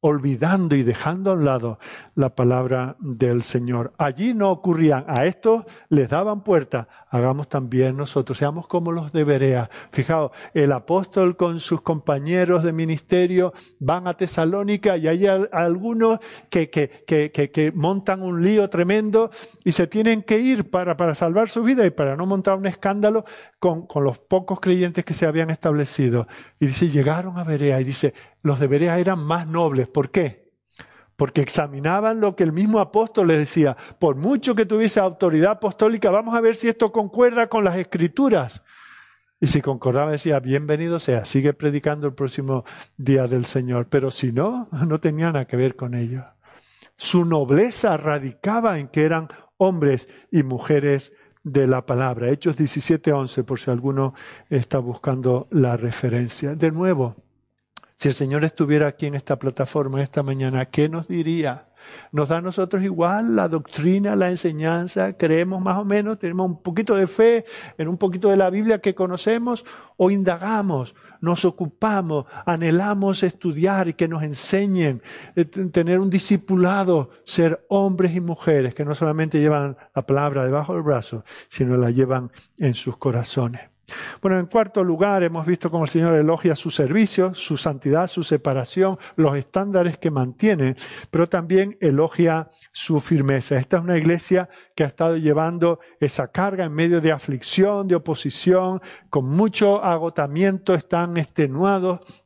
S1: olvidando y dejando a un lado la palabra del Señor. Allí no ocurrían, a estos les daban puerta, hagamos también nosotros, seamos como los de Berea. Fijaos, el apóstol con sus compañeros de ministerio van a Tesalónica y hay algunos que, que, que, que, montan un lío tremendo y se tienen que ir para, para salvar su vida y para no montar un escándalo con, con los pocos creyentes que se habían establecido. Y dice, llegaron a Berea y dice, los de Berea eran más nobles. ¿Por qué? Porque examinaban lo que el mismo apóstol les decía. Por mucho que tuviese autoridad apostólica, vamos a ver si esto concuerda con las escrituras. Y si concordaba, decía, bienvenido sea, sigue predicando el próximo día del Señor. Pero si no, no tenía nada que ver con ello. Su nobleza radicaba en que eran hombres y mujeres de la palabra. Hechos 17:11, por si alguno está buscando la referencia. De nuevo, si el Señor estuviera aquí en esta plataforma esta mañana, ¿qué nos diría? ¿Nos da a nosotros igual la doctrina, la enseñanza? ¿Creemos más o menos? ¿Tenemos un poquito de fe en un poquito de la Biblia que conocemos? ¿O indagamos, nos ocupamos, anhelamos estudiar y que nos enseñen, eh, tener un discipulado, ser hombres y mujeres que no solamente llevan la palabra debajo del brazo, sino la llevan en sus corazones? Bueno, en cuarto lugar, hemos visto cómo el Señor elogia su servicio, su santidad, su separación, los estándares que mantiene, pero también elogia su firmeza. Esta es una iglesia que ha estado llevando esa carga en medio de aflicción, de oposición, con mucho agotamiento, están extenuados,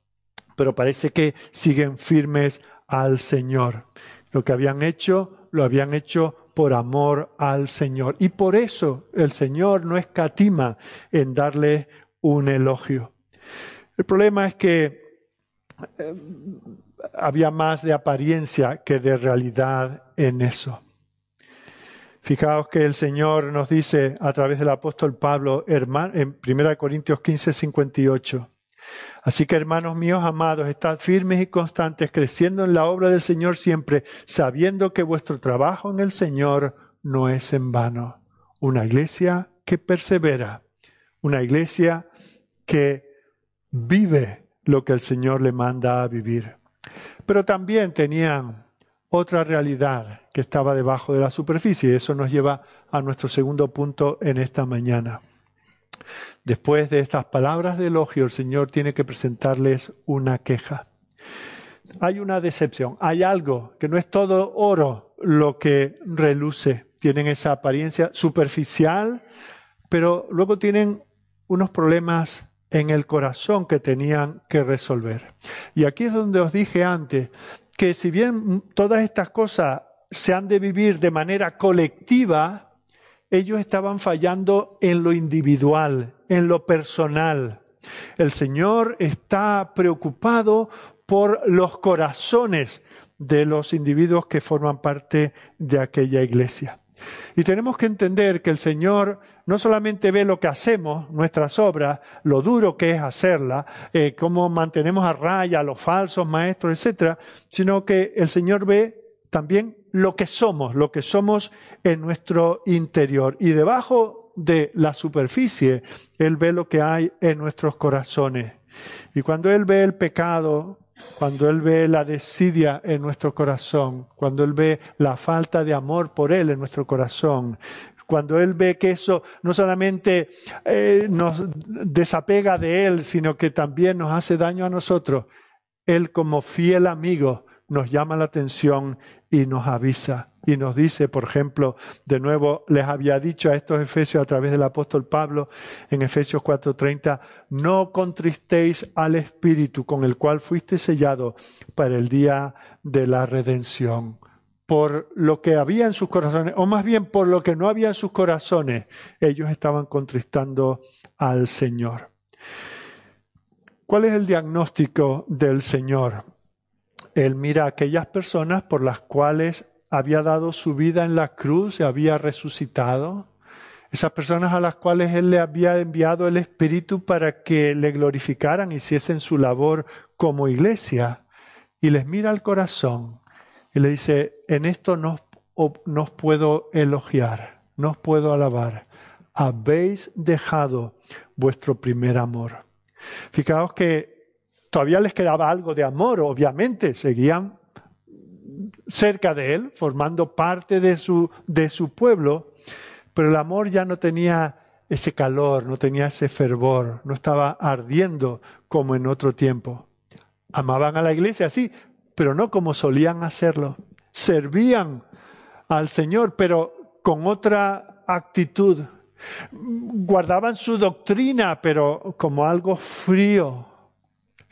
S1: pero parece que siguen firmes al Señor. Lo que habían hecho, lo habían hecho por amor al Señor. Y por eso el Señor no escatima en darle un elogio. El problema es que eh, había más de apariencia que de realidad en eso. Fijaos que el Señor nos dice a través del apóstol Pablo en 1 Corintios 15, 58. Así que hermanos míos amados, estad firmes y constantes, creciendo en la obra del Señor siempre, sabiendo que vuestro trabajo en el Señor no es en vano. Una iglesia que persevera, una iglesia que vive lo que el Señor le manda a vivir. Pero también tenían otra realidad que estaba debajo de la superficie. Eso nos lleva a nuestro segundo punto en esta mañana. Después de estas palabras de elogio, el Señor tiene que presentarles una queja. Hay una decepción, hay algo que no es todo oro lo que reluce. Tienen esa apariencia superficial, pero luego tienen unos problemas en el corazón que tenían que resolver. Y aquí es donde os dije antes que si bien todas estas cosas se han de vivir de manera colectiva, ellos estaban fallando en lo individual, en lo personal. El Señor está preocupado por los corazones de los individuos que forman parte de aquella iglesia. Y tenemos que entender que el Señor no solamente ve lo que hacemos, nuestras obras, lo duro que es hacerla, eh, cómo mantenemos a raya a los falsos maestros, etcétera, sino que el Señor ve también lo que somos, lo que somos en nuestro interior. Y debajo de la superficie, Él ve lo que hay en nuestros corazones. Y cuando Él ve el pecado, cuando Él ve la desidia en nuestro corazón, cuando Él ve la falta de amor por Él en nuestro corazón, cuando Él ve que eso no solamente eh, nos desapega de Él, sino que también nos hace daño a nosotros, Él como fiel amigo nos llama la atención y nos avisa. Y nos dice, por ejemplo, de nuevo, les había dicho a estos efesios a través del apóstol Pablo en Efesios 4:30, no contristéis al Espíritu con el cual fuiste sellado para el día de la redención. Por lo que había en sus corazones, o más bien por lo que no había en sus corazones, ellos estaban contristando al Señor. ¿Cuál es el diagnóstico del Señor? Él mira a aquellas personas por las cuales había dado su vida en la cruz, y había resucitado. Esas personas a las cuales Él le había enviado el Espíritu para que le glorificaran, hiciesen su labor como iglesia. Y les mira al corazón y le dice, en esto no os puedo elogiar, no os puedo alabar. Habéis dejado vuestro primer amor. Fijaos que Todavía les quedaba algo de amor, obviamente, seguían cerca de él, formando parte de su, de su pueblo, pero el amor ya no tenía ese calor, no tenía ese fervor, no estaba ardiendo como en otro tiempo. Amaban a la iglesia, sí, pero no como solían hacerlo. Servían al Señor, pero con otra actitud. Guardaban su doctrina, pero como algo frío.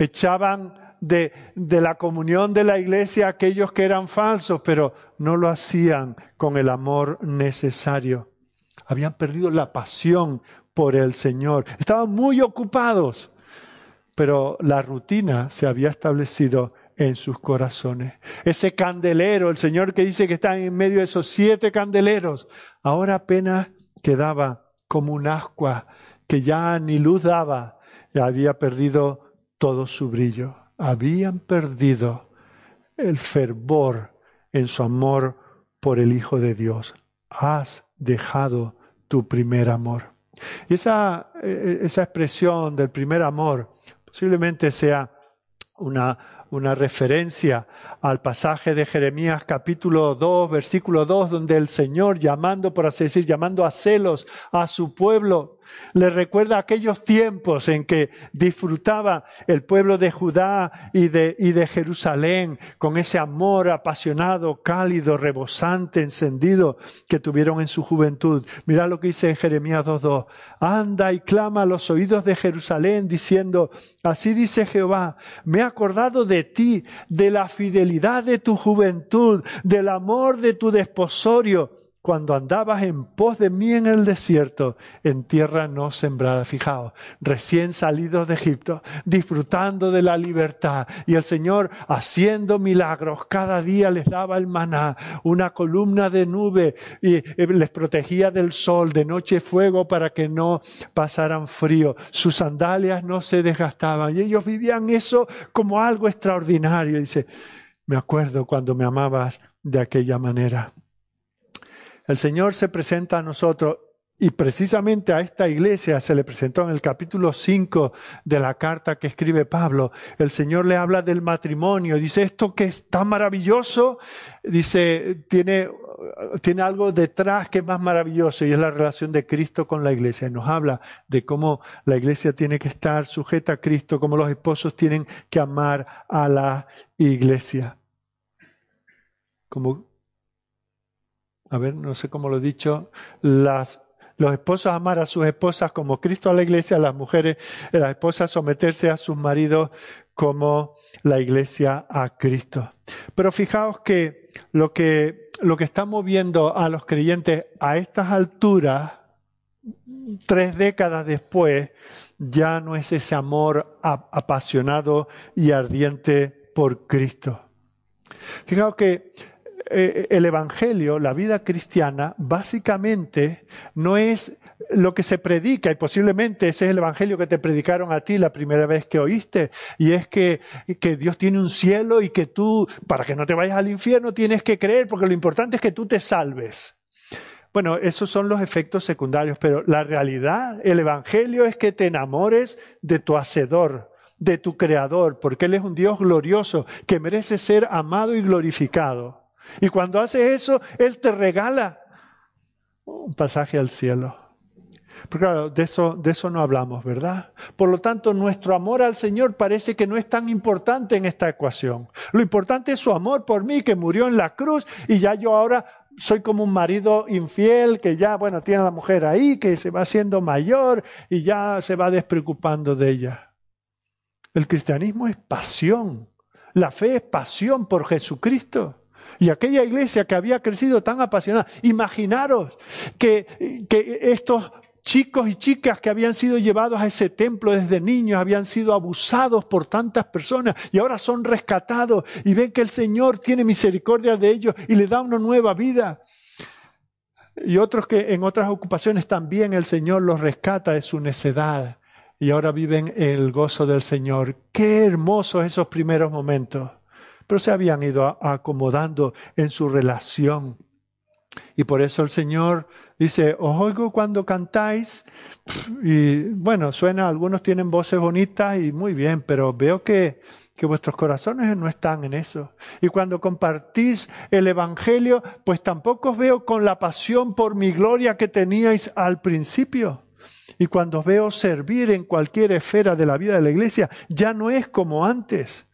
S1: Echaban de, la comunión de la iglesia aquellos que eran falsos, pero no lo hacían con el amor necesario. Habían perdido la pasión por el Señor. Estaban muy ocupados, pero la rutina se había establecido en sus corazones. Ese candelero, el Señor que dice que está en medio de esos siete candeleros, ahora apenas quedaba como un ascua que ya ni luz daba, y había perdido todo su brillo. Habían perdido el fervor en su amor por el Hijo de Dios. Has dejado tu primer amor. Y esa, eh, esa expresión del primer amor posiblemente sea una una referencia al pasaje de Jeremías capítulo 2, versículo 2, donde el Señor llamando, por así decir, llamando a celos a su pueblo, le recuerda aquellos tiempos en que disfrutaba el pueblo de Judá y de, Jerusalén con ese amor apasionado, cálido, rebosante, encendido que tuvieron en su juventud. Mira lo que dice en Jeremías 2.2. Anda y clama a los oídos de Jerusalén diciendo, así dice Jehová, me he acordado de ti, de la fidelidad de tu juventud, del amor de tu desposorio cuando andabas en pos de mí en el desierto, en tierra no sembrada. Fijaos, recién salidos de Egipto, disfrutando de la libertad y el Señor haciendo milagros. Cada día les daba el maná, una columna de nube y eh, les protegía del sol, de noche fuego para que no pasaran frío. Sus sandalias no se desgastaban y ellos vivían eso como algo extraordinario. Dice, me acuerdo cuando me amabas de aquella manera. El Señor se presenta a nosotros y precisamente a esta iglesia se le presentó en el capítulo 5 de la carta que escribe Pablo. El Señor le habla del matrimonio. Dice, esto que es tan maravilloso, dice, tiene, tiene algo detrás que es más maravilloso y es la relación de Cristo con la iglesia. nos habla de cómo la iglesia tiene que estar sujeta a Cristo, cómo los esposos tienen que amar a la iglesia. Como a ver, no sé cómo lo he dicho, las, los esposos amar a sus esposas como Cristo a la iglesia, las mujeres, las esposas someterse a sus maridos como la iglesia a Cristo. Pero fijaos que lo que, lo que está moviendo a los creyentes a estas alturas, tres décadas después, ya no es ese amor apasionado y ardiente por Cristo. Fijaos que eh, el Evangelio, la vida cristiana, básicamente no es lo que se predica, y posiblemente ese es el Evangelio que te predicaron a ti la primera vez que oíste, y es que, que Dios tiene un cielo y que tú, para que no te vayas al infierno, tienes que creer, porque lo importante es que tú te salves. Bueno, esos son los efectos secundarios, pero la realidad, el Evangelio es que te enamores de tu Hacedor, de tu Creador, porque Él es un Dios glorioso que merece ser amado y glorificado. Y cuando haces eso, Él te regala un pasaje al cielo. Pero claro, de eso, de eso no hablamos, ¿verdad? Por lo tanto, nuestro amor al Señor parece que no es tan importante en esta ecuación. Lo importante es su amor por mí, que murió en la cruz, y ya yo ahora soy como un marido infiel que ya, bueno, tiene a la mujer ahí, que se va haciendo mayor y ya se va despreocupando de ella. El cristianismo es pasión. La fe es pasión por Jesucristo. Y aquella iglesia que había crecido tan apasionada, imaginaros que, estos chicos y chicas que habían sido llevados a ese templo desde niños, habían sido abusados por tantas personas y ahora son rescatados y ven que el Señor tiene misericordia de ellos y le da una nueva vida. Y otros que en otras ocupaciones también el Señor los rescata de su necedad y ahora viven en el gozo del Señor. Qué hermosos esos primeros momentos pero se habían ido acomodando en su relación. Y por eso el Señor dice, os oigo cuando cantáis, y bueno, suena, algunos tienen voces bonitas y muy bien, pero veo que, que vuestros corazones no están en eso. Y cuando compartís el Evangelio, pues tampoco os veo con la pasión por mi gloria que teníais al principio. Y cuando veo servir en cualquier esfera de la vida de la iglesia, ya no es como antes.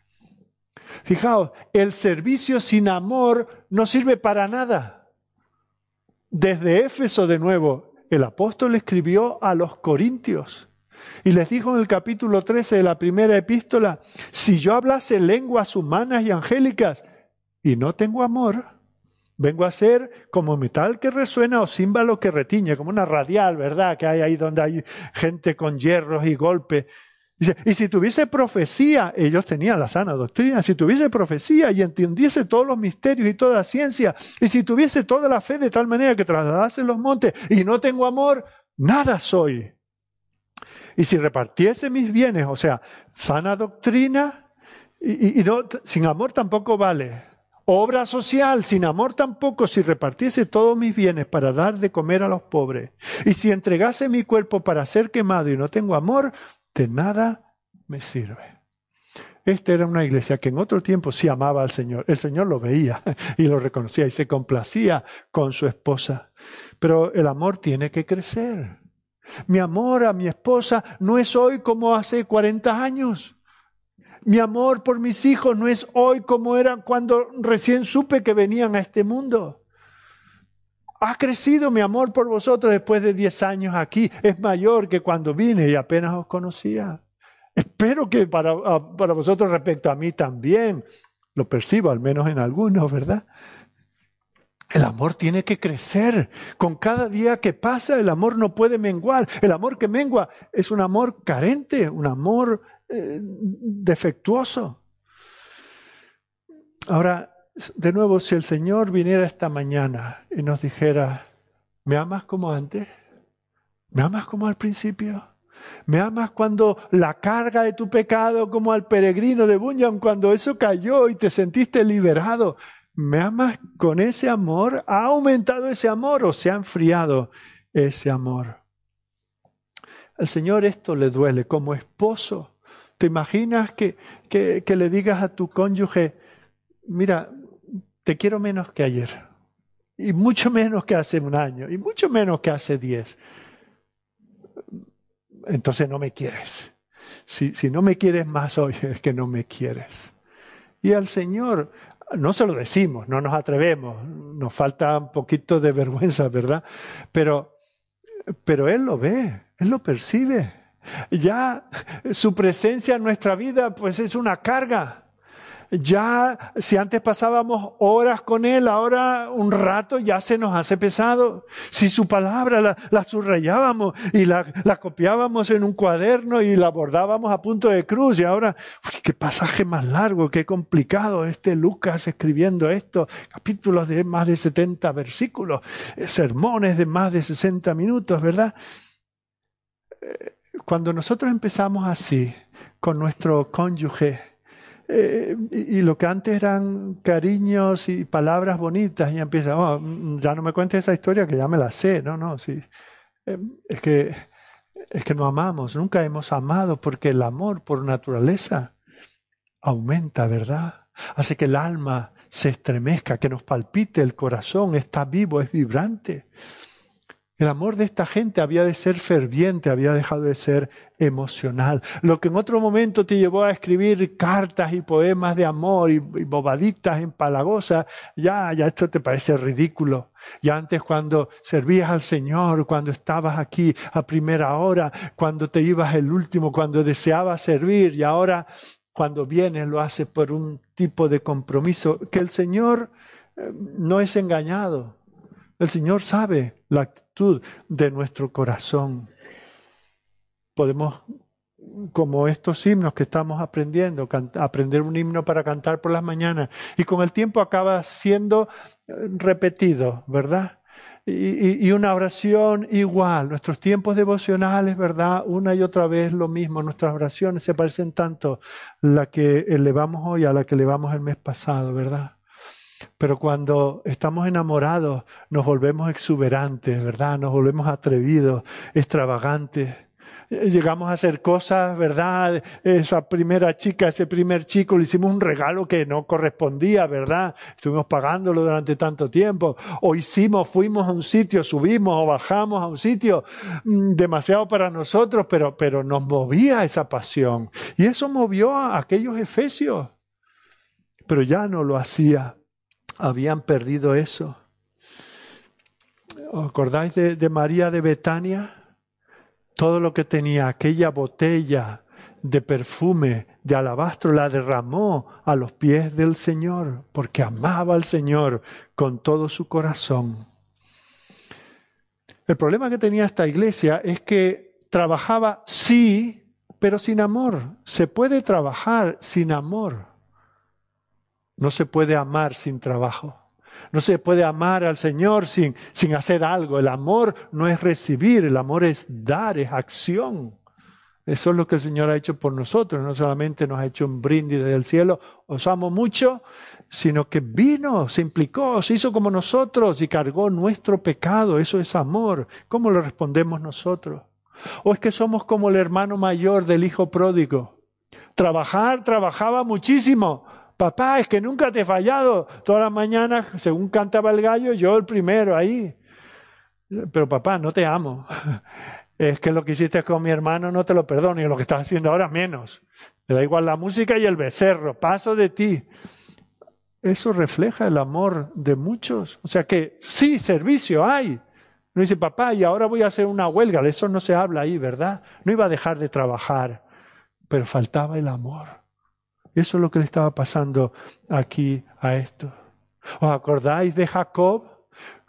S1: Fijaos, el servicio sin amor no sirve para nada. Desde Éfeso de nuevo, el apóstol escribió a los corintios y les dijo en el capítulo 13 de la primera epístola, si yo hablase lenguas humanas y angélicas y no tengo amor, vengo a ser como metal que resuena o címbalo que retiñe, como una radial, ¿verdad? Que hay ahí donde hay gente con hierros y golpes. Dice, y si tuviese profecía, ellos tenían la sana doctrina, si tuviese profecía y entendiese todos los misterios y toda la ciencia, y si tuviese toda la fe de tal manera que trasladase los montes y no tengo amor, nada soy. Y si repartiese mis bienes, o sea, sana doctrina, y, no, sin amor tampoco vale. Obra social, sin amor tampoco, si repartiese todos mis bienes para dar de comer a los pobres. Y si entregase mi cuerpo para ser quemado y no tengo amor, de nada me sirve. Esta era una iglesia que en otro tiempo sí amaba al Señor. El Señor lo veía y lo reconocía y se complacía con su esposa. Pero el amor tiene que crecer. Mi amor a mi esposa no es hoy como hace 40 años. Mi amor por mis hijos no es hoy como era cuando recién supe que venían a este mundo. Ha crecido mi amor por vosotros después de 10 años aquí. Es mayor que cuando vine y apenas os conocía. Espero que para, para vosotros respecto a mí también. Lo percibo, al menos en algunos, ¿verdad? El amor tiene que crecer. Con cada día que pasa, el amor no puede menguar. El amor que mengua es un amor carente, un amor eh, defectuoso. Ahora, de nuevo, si el Señor viniera esta mañana y nos dijera, ¿me amas como antes? ¿Me amas como al principio? ¿Me amas cuando la carga de tu pecado, como al peregrino de Bunyan, cuando eso cayó y te sentiste liberado? ¿Me amas con ese amor? ¿Ha aumentado ese amor o se ha enfriado ese amor? Al Señor esto le duele como esposo. ¿Te imaginas que, que, que le digas a tu cónyuge, mira, te quiero menos que ayer, y mucho menos que hace un año, y mucho menos que hace diez? Entonces no me quieres. Si, si no me quieres más hoy, es que no me quieres. Y al Señor no se lo decimos, no nos atrevemos, nos falta un poquito de vergüenza, ¿verdad? Pero, pero Él lo ve, Él lo percibe. Ya su presencia en nuestra vida pues es una carga. Ya, si antes pasábamos horas con Él, ahora un rato ya se nos hace pesado. Si su palabra la, subrayábamos y la, copiábamos en un cuaderno y la bordábamos a punto de cruz, y ahora, qué pasaje más largo, qué complicado este Lucas escribiendo esto, capítulos de más de 70 versículos, sermones de más de 60 minutos, ¿verdad? Eh, cuando nosotros empezamos así, con nuestro cónyuge, eh, y, lo que antes eran cariños y palabras bonitas, y empieza, oh, mm, ya no me cuentes esa historia que ya me la sé, no, no, sí. Eh, es que, es que no amamos, nunca hemos amado porque el amor por naturaleza aumenta, ¿verdad? Hace que el alma se estremezca, que nos palpite el corazón, está vivo, es vibrante. El amor de esta gente había de ser ferviente, había dejado de ser emocional. Lo que en otro momento te llevó a escribir cartas y poemas de amor y, bobaditas empalagosas, ya, ya esto te parece ridículo. Ya antes cuando servías al Señor, cuando estabas aquí a primera hora, cuando te ibas el último, cuando deseabas servir y ahora cuando vienes lo haces por un tipo de compromiso que el Señor eh, no es engañado. El Señor sabe la actitud de nuestro corazón. Podemos, como estos himnos que estamos aprendiendo, aprender un himno para cantar por las mañanas y con el tiempo acaba siendo eh, repetido, ¿verdad? Y, una oración igual, nuestros tiempos devocionales, ¿verdad? Una y otra vez lo mismo, nuestras oraciones se parecen tanto la que elevamos hoy a la que elevamos el mes pasado, ¿verdad? Pero cuando estamos enamorados nos volvemos exuberantes, ¿verdad? Nos volvemos atrevidos, extravagantes. eh, llegamos a hacer cosas, ¿verdad? Esa primera chica, ese primer chico, le hicimos un regalo que no correspondía, ¿verdad? Estuvimos pagándolo durante tanto tiempo. O hicimos, fuimos a un sitio, subimos o bajamos a un sitio mm, demasiado para nosotros, pero, pero nos movía esa pasión. Y eso movió a aquellos efesios. Pero ya no lo hacía. Habían perdido eso. ¿Os acordáis de María de Betania? todo lo que tenía aquella botella de perfume de alabastro la derramó a los pies del Señor, porque amaba al Señor con todo su corazón. El problema que tenía esta iglesia es que trabajaba sí, pero sin amor. Se puede trabajar sin amor. No se puede amar sin trabajo. No se puede amar al Señor sin, sin hacer algo. El amor no es recibir, el amor es dar, es acción. Eso es lo que el Señor ha hecho por nosotros. No solamente nos ha hecho un brindis desde el cielo, os amo mucho, sino que vino, se implicó, se hizo como nosotros y cargó nuestro pecado. Eso es amor. ¿Cómo lo respondemos nosotros? ¿O es que somos como el hermano mayor del hijo pródigo? Trabajar, trabajaba muchísimo, Papá, es que nunca te he fallado. Todas las mañanas, según cantaba el gallo, yo el primero ahí. Pero papá, no te amo. Es que lo que hiciste con mi hermano no te lo perdono y lo que estás haciendo ahora menos. Me da igual la música y el becerro. Paso de ti. Eso refleja el amor de muchos. O sea que sí, servicio hay. No dice, papá, y ahora voy a hacer una huelga. De eso no se habla ahí, ¿verdad? No iba a dejar de trabajar, pero faltaba el amor. Eso es lo que le estaba pasando aquí a esto. ¿Os acordáis de Jacob?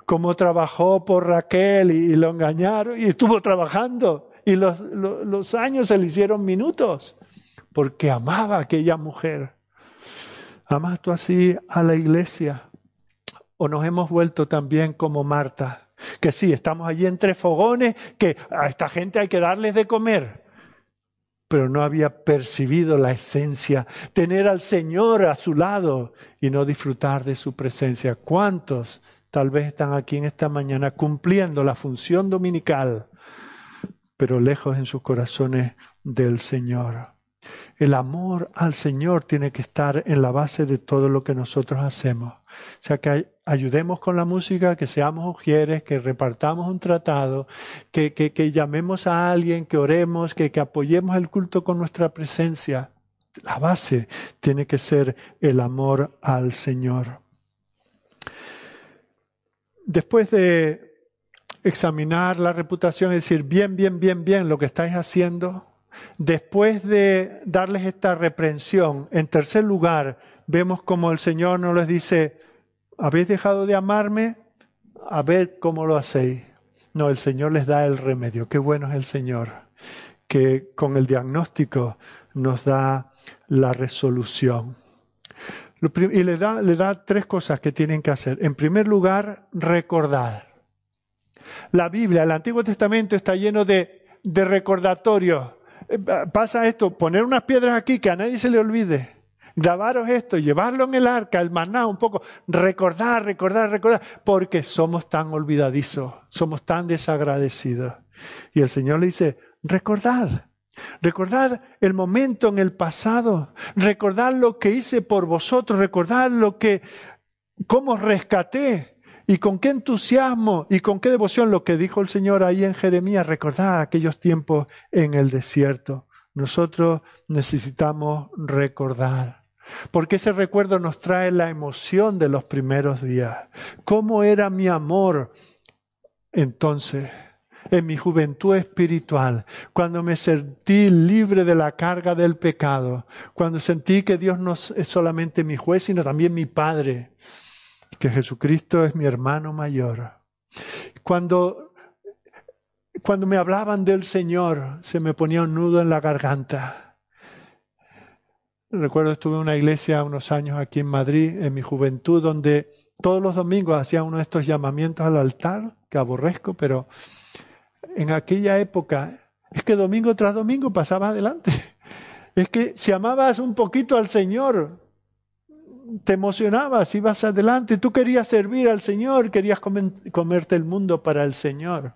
S1: Cómo trabajó por Raquel y, lo engañaron y estuvo trabajando y los, los años se le hicieron minutos porque amaba a aquella mujer. ¿Amas tú así a la iglesia? ¿O nos hemos vuelto también como Marta? Que sí, estamos allí entre fogones, que a esta gente hay que darles de comer pero no había percibido la esencia, tener al Señor a su lado y no disfrutar de su presencia. ¿Cuántos tal vez están aquí en esta mañana cumpliendo la función dominical, pero lejos en sus corazones del Señor? El amor al Señor tiene que estar en la base de todo lo que nosotros hacemos. O sea que ayudemos con la música, que seamos ujieres, que repartamos un tratado, que, que, llamemos a alguien, que oremos, que, que apoyemos el culto con nuestra presencia. La base tiene que ser el amor al Señor. Después de examinar la reputación, es decir, bien, bien, bien, bien lo que estáis haciendo, Después de darles esta reprensión, en tercer lugar, vemos como el Señor nos les dice, ¿habéis dejado de amarme? A ver cómo lo hacéis. No, el Señor les da el remedio. Qué bueno es el Señor, que con el diagnóstico nos da la resolución. Y le da, le da tres cosas que tienen que hacer. En primer lugar, recordar. La Biblia, el Antiguo Testamento está lleno de, de recordatorios eh, pasa esto, poner unas piedras aquí que a nadie se le olvide. Grabaros esto, llevarlo en el arca, el maná, un poco, recordar, recordar, recordar, porque somos tan olvidadizos, somos tan desagradecidos. Y el Señor le dice, recordad, recordad el momento en el pasado, recordad lo que hice por vosotros, recordad lo que, cómo rescaté, y con qué entusiasmo y con qué devoción lo que dijo el Señor ahí en Jeremías, recordar aquellos tiempos en el desierto. Nosotros necesitamos recordar. Porque ese recuerdo nos trae la emoción de los primeros días. ¿Cómo era mi amor entonces? en mi juventud espiritual, cuando me sentí libre de la carga del pecado, cuando sentí que Dios no es solamente mi juez, sino también mi Padre, que Jesucristo es mi hermano mayor. Cuando, cuando me hablaban del Señor, se me ponía un nudo en la garganta. Recuerdo estuve en una iglesia unos años aquí en Madrid, en mi juventud, donde todos los domingos hacía uno de estos llamamientos al altar, que aborrezco, pero en aquella época es que domingo tras domingo pasaba adelante. Es que si amabas un poquito al Señor, te emocionabas, ibas adelante, tú querías servir al Señor, querías comerte el mundo para el Señor.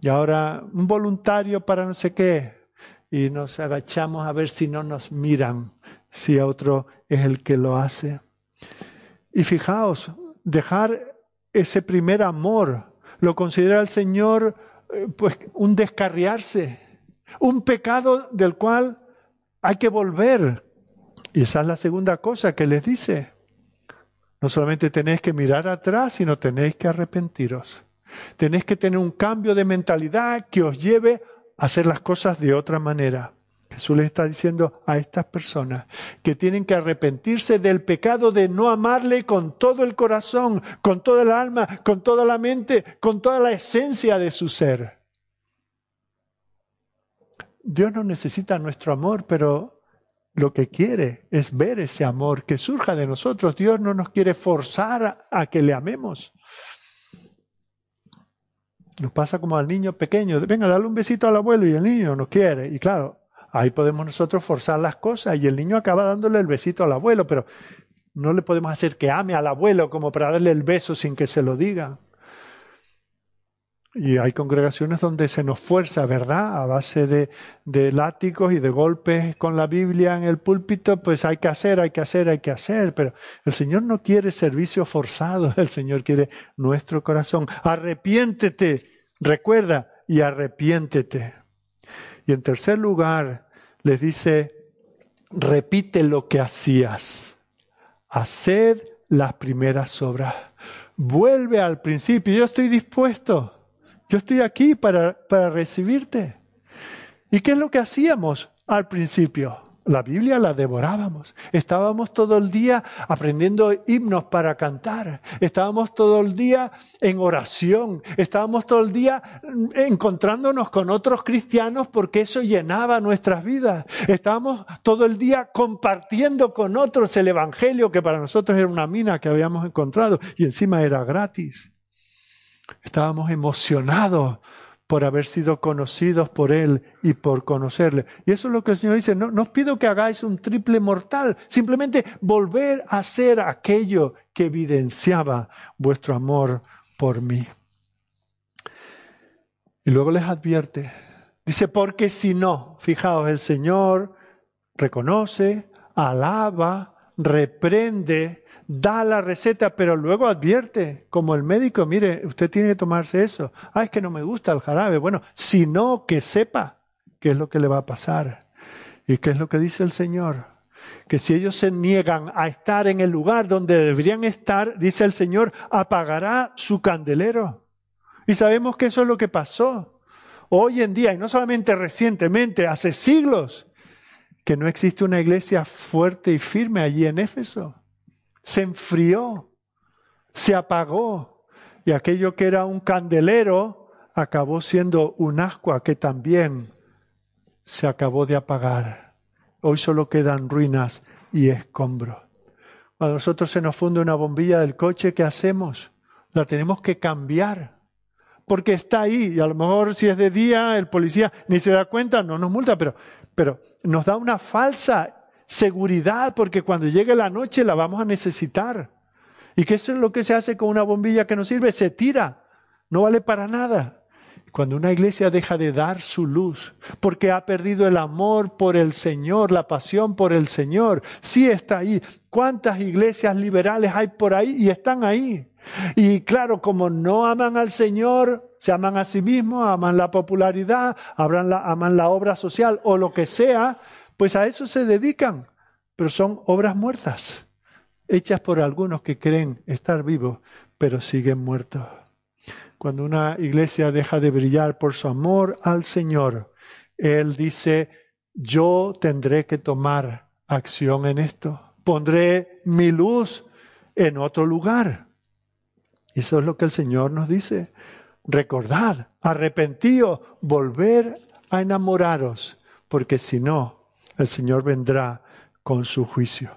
S1: y ahora un voluntario para no sé qué, y nos agachamos a ver si no nos miran, si otro es el que lo hace. Y fijaos, dejar ese primer amor, lo considera el Señor eh, pues un descarriarse, un pecado del cual hay que volver. Y esa es la segunda cosa que les dice. No solamente tenéis que mirar atrás, sino tenéis que arrepentiros. Tenéis que tener un cambio de mentalidad que os lleve a hacer las cosas de otra manera. Jesús les está diciendo a estas personas que tienen que arrepentirse del pecado de no amarle con todo el corazón, con toda el alma, con toda la mente, con toda la esencia de su ser. Dios no necesita nuestro amor, pero lo que quiere es ver ese amor que surja de nosotros. Dios no nos quiere forzar a, que le amemos. Nos pasa como al niño pequeño, venga, dale un besito al abuelo y el niño no quiere. Y claro, ahí podemos nosotros forzar las cosas y el niño acaba dándole el besito al abuelo, pero no le podemos hacer que ame al abuelo como para darle el beso sin que se lo diga. Y hay congregaciones donde se nos fuerza, ¿verdad? A base de, de, látigos y de golpes con la Biblia en el púlpito, pues hay que hacer, hay que hacer, hay que hacer. Pero el Señor no quiere servicio forzado, el Señor quiere nuestro corazón. Arrepiéntete, recuerda, y arrepiéntete. Y en tercer lugar, les dice, repite lo que hacías. Haced las primeras obras. Vuelve al principio. Yo estoy dispuesto. Yo estoy aquí para, para recibirte. ¿Y qué es lo que hacíamos al principio? La Biblia la devorábamos. Estábamos todo el día aprendiendo himnos para cantar. Estábamos todo el día en oración. Estábamos todo el día encontrándonos con otros cristianos porque eso llenaba nuestras vidas. Estábamos todo el día compartiendo con otros el Evangelio que para nosotros era una mina que habíamos encontrado y encima era gratis. Estábamos emocionados por haber sido conocidos por Él y por conocerle. Y eso es lo que el Señor dice, no, no os pido que hagáis un triple mortal, simplemente volver a ser aquello que evidenciaba vuestro amor por mí. Y luego les advierte, dice, porque si no, fijaos, el Señor reconoce, alaba, reprende, da la receta, pero luego advierte, como el médico, mire, usted tiene que tomarse eso. Ah, es que no me gusta el jarabe. Bueno, sino que sepa qué es lo que le va a pasar. ¿Y qué es lo que dice el Señor? Que si ellos se niegan a estar en el lugar donde deberían estar, dice el Señor, apagará su candelero. Y sabemos que eso es lo que pasó. Hoy en día, y no solamente recientemente, hace siglos, que no existe una iglesia fuerte y firme allí en Éfeso se enfrió, se apagó y aquello que era un candelero acabó siendo un ascua que también se acabó de apagar. Hoy solo quedan ruinas y escombros. Cuando a nosotros se nos funde una bombilla del coche, ¿qué hacemos? La tenemos que cambiar. Porque está ahí y a lo mejor si es de día el policía ni se da cuenta, no nos multa, pero, pero nos da una falsa seguridad, porque cuando llegue la noche la vamos a necesitar. ¿Y qué es lo que se hace con una bombilla que no sirve? Se tira, no vale para nada. Cuando una iglesia deja de dar su luz, porque ha perdido el amor por el Señor, la pasión por el Señor, sí está ahí. ¿Cuántas iglesias liberales hay por ahí y están ahí? Y claro, como no aman al Señor, se aman a sí mismos, aman la popularidad, aman la, aman la obra social o lo que sea, pues a eso se dedican, pero son obras muertas, hechas por algunos que creen estar vivos, pero siguen muertos. Cuando una iglesia deja de brillar por su amor al Señor, Él dice, yo tendré que tomar acción en esto, pondré mi luz en otro lugar. Eso es lo que el Señor nos dice. Recordad, arrepentíos, volver a enamoraros, porque si no, el Señor vendrá con su juicio.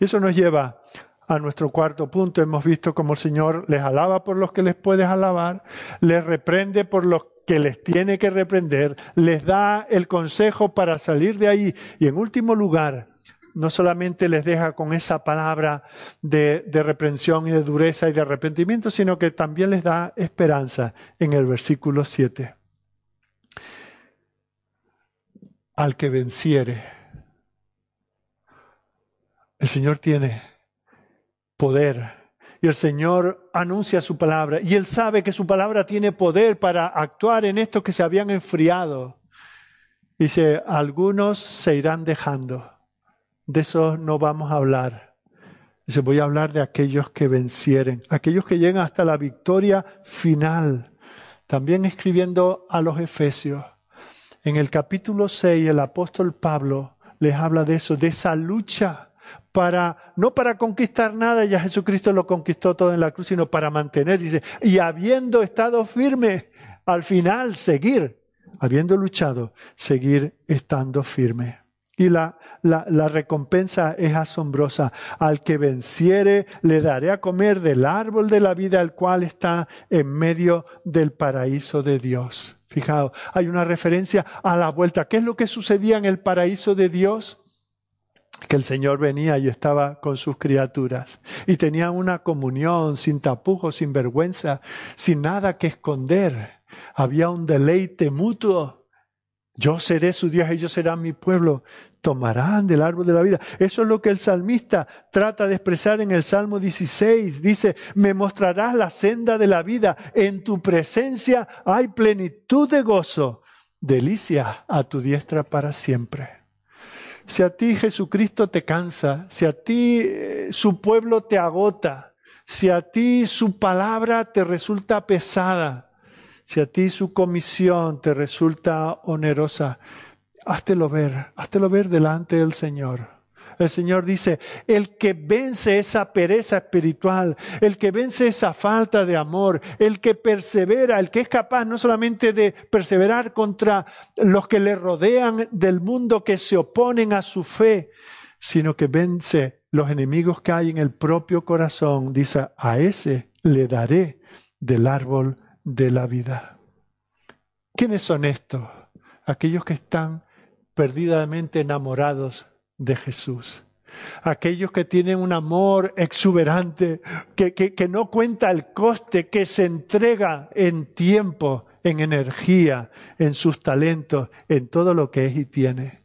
S1: Eso nos lleva a nuestro cuarto punto. Hemos visto cómo el Señor les alaba por los que les puedes alabar, les reprende por los que les tiene que reprender, les da el consejo para salir de ahí y en último lugar, no solamente les deja con esa palabra de, reprensión y de dureza y de arrepentimiento, sino que también les da esperanza en el versículo 7. Al que venciere, el Señor tiene poder. Y el Señor anuncia su palabra. Y Él sabe que su palabra tiene poder para actuar en estos que se habían enfriado. Dice, algunos se irán dejando de eso no vamos a hablar. Dice, voy a hablar de aquellos que vencieren, aquellos que llegan hasta la victoria final. También escribiendo a los Efesios. En el capítulo 6 el apóstol Pablo les habla de eso, de esa lucha para, no para conquistar nada, ya Jesucristo lo conquistó todo en la cruz, sino para mantener, dice, y habiendo estado firme, al final seguir, habiendo luchado, seguir estando firme. Y la, la, recompensa es asombrosa. Al que venciere, le daré a comer del árbol de la vida, el cual está en medio del paraíso de Dios. Fijaos, hay una referencia a la vuelta. ¿Qué es lo que sucedía en el paraíso de Dios? Que el Señor venía y estaba con sus criaturas y tenía una comunión sin tapujos, sin vergüenza, sin nada que esconder. Había un deleite mutuo. Yo seré su Dios, ellos serán mi pueblo. Tomarán del árbol de la vida. Eso es lo que el salmista trata de expresar en el Salmo 16. Dice, me mostrarás la senda de la vida. En tu presencia hay plenitud de gozo. Delicia a tu diestra para siempre. Si a ti Jesucristo te cansa, si a ti eh, su pueblo te agota, si a ti su palabra te resulta pesada, si a ti su comisión te resulta onerosa, háztelo ver, háztelo ver delante del Señor. El Señor dice, el que vence esa pereza espiritual, el que vence esa falta de amor, el que persevera, el que es capaz no solamente de perseverar contra los que le rodean del mundo que se oponen a su fe, sino que vence los enemigos que hay en el propio corazón, dice, a ese le daré del árbol de la vida. ¿Quiénes son estos? Aquellos que están perdidamente enamorados de Jesús. Aquellos que tienen un amor exuberante, que, que, no cuenta el coste, que se entrega en tiempo, en energía, en sus talentos, en todo lo que es y tiene.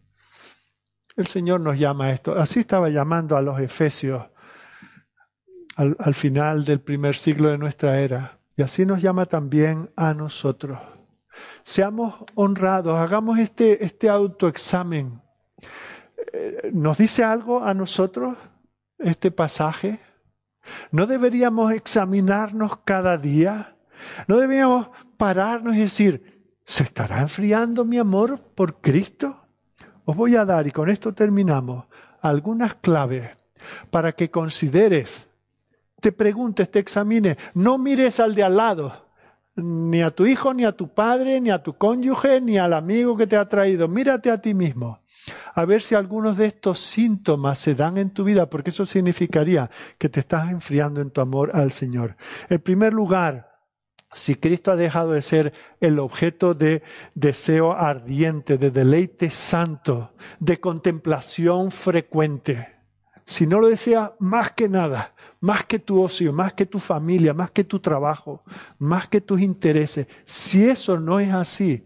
S1: El Señor nos llama a esto. Así estaba llamando a los efesios al final del primer siglo de nuestra era. Y así nos llama también a nosotros. Seamos honrados, hagamos este, este autoexamen. Eh, ¿Nos dice algo a nosotros este pasaje? ¿No deberíamos examinarnos cada día? ¿No deberíamos pararnos y decir, ¿se estará enfriando mi amor por Cristo? Os voy a dar, y con esto terminamos, algunas claves para que consideres te preguntes, te examines. No mires al de al lado, ni a tu hijo, ni a tu padre, ni a tu cónyuge, ni al amigo que te ha traído. Mírate a ti mismo. A ver si algunos de estos síntomas se dan en tu vida, porque eso significaría que te estás enfriando en tu amor al Señor. En primer lugar, si Cristo ha dejado de ser el objeto de deseo ardiente, de deleite santo, de contemplación frecuente, si no lo desea más que nada, más que tu ocio, más que tu familia, más que tu trabajo, más que tus intereses, si eso no es así,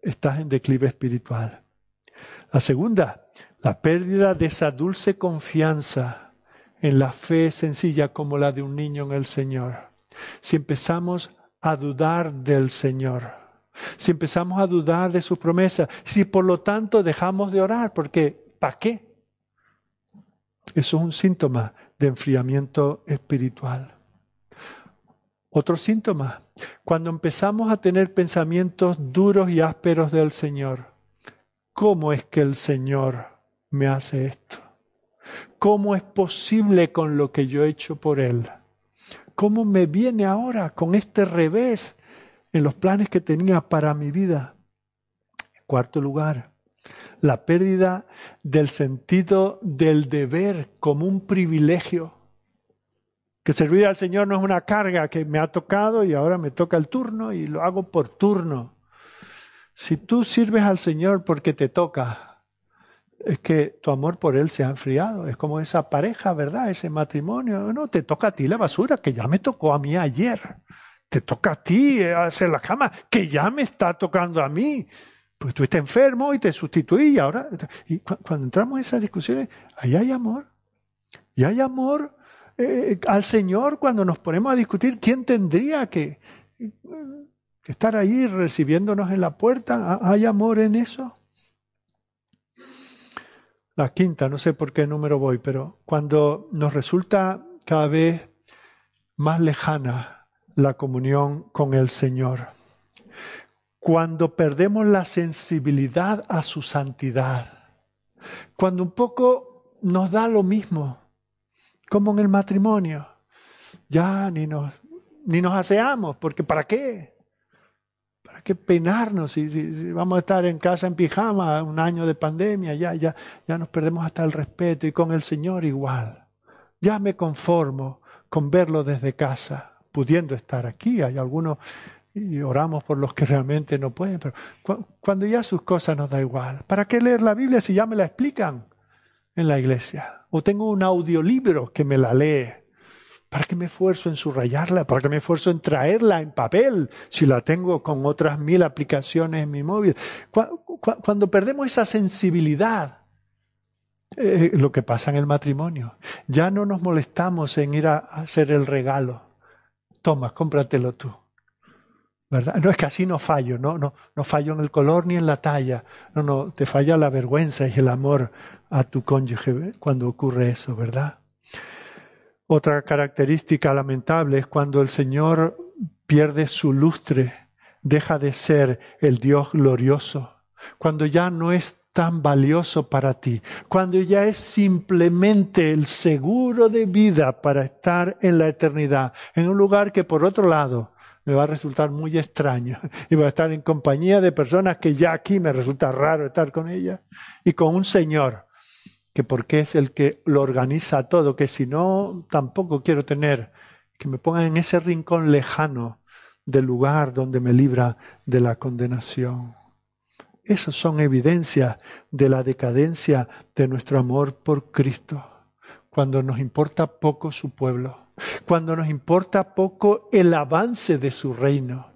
S1: estás en declive espiritual. La segunda, la pérdida de esa dulce confianza en la fe sencilla como la de un niño en el Señor. Si empezamos a dudar del Señor, si empezamos a dudar de sus promesas, si por lo tanto dejamos de orar, porque ¿para qué? Eso es un síntoma de enfriamiento espiritual. Otro síntoma, cuando empezamos a tener pensamientos duros y ásperos del Señor, ¿cómo es que el Señor me hace esto? ¿Cómo es posible con lo que yo he hecho por Él? ¿Cómo me viene ahora con este revés en los planes que tenía para mi vida? En cuarto lugar, la pérdida del sentido del deber como un privilegio. Que servir al Señor no es una carga que me ha tocado y ahora me toca el turno y lo hago por turno. Si tú sirves al Señor porque te toca, es que tu amor por Él se ha enfriado. Es como esa pareja, ¿verdad? Ese matrimonio. No, te toca a ti la basura, que ya me tocó a mí ayer. Te toca a ti hacer la cama, que ya me está tocando a mí. Porque estuviste enfermo y te sustituí y ahora... Y cuando entramos en esas discusiones, ahí hay amor. Y hay amor eh, al Señor cuando nos ponemos a discutir quién tendría que, que estar ahí recibiéndonos en la puerta. ¿Hay amor en eso? La quinta, no sé por qué número voy, pero cuando nos resulta cada vez más lejana la comunión con el Señor, cuando perdemos la sensibilidad a su santidad, cuando un poco nos da lo mismo, como en el matrimonio, ya ni nos, ni nos aseamos, porque ¿para qué? ¿Para qué penarnos si, vamos a estar en casa en pijama un año de pandemia? Ya, ya, ya nos perdemos hasta el respeto y con el Señor igual. Ya me conformo con verlo desde casa, pudiendo estar aquí. Hay algunos y oramos por los que realmente no pueden, pero cuando ya sus cosas nos da igual, ¿para qué leer la Biblia si ya me la explican en la iglesia? O tengo un audiolibro que me la lee. ¿Para qué me esfuerzo en subrayarla? ¿Para qué me esfuerzo en traerla en papel si la tengo con otras mil aplicaciones en mi móvil? Cuando perdemos esa sensibilidad, eh, lo que pasa en el matrimonio, ya no nos molestamos en ir a hacer el regalo. Toma, cómpratelo tú. No es que así no fallo, no, no, no fallo en el color ni en la talla. No, no, te falla la vergüenza y el amor a tu cónyuge cuando ocurre eso, ¿verdad? Otra característica lamentable es cuando el Señor pierde su lustre, deja de ser el Dios glorioso, cuando ya no es tan valioso para ti, cuando ya es simplemente el seguro de vida para estar en la eternidad, en un lugar que por otro lado me va a resultar muy extraño. Y voy a estar en compañía de personas que ya aquí me resulta raro estar con ellas y con un Señor que porque es el que lo organiza todo, que si no tampoco quiero tener, que me pongan en ese rincón lejano del lugar donde me libra de la condenación. Esas son evidencias de la decadencia de nuestro amor por Cristo, cuando nos importa poco su pueblo cuando nos importa poco el avance de su reino,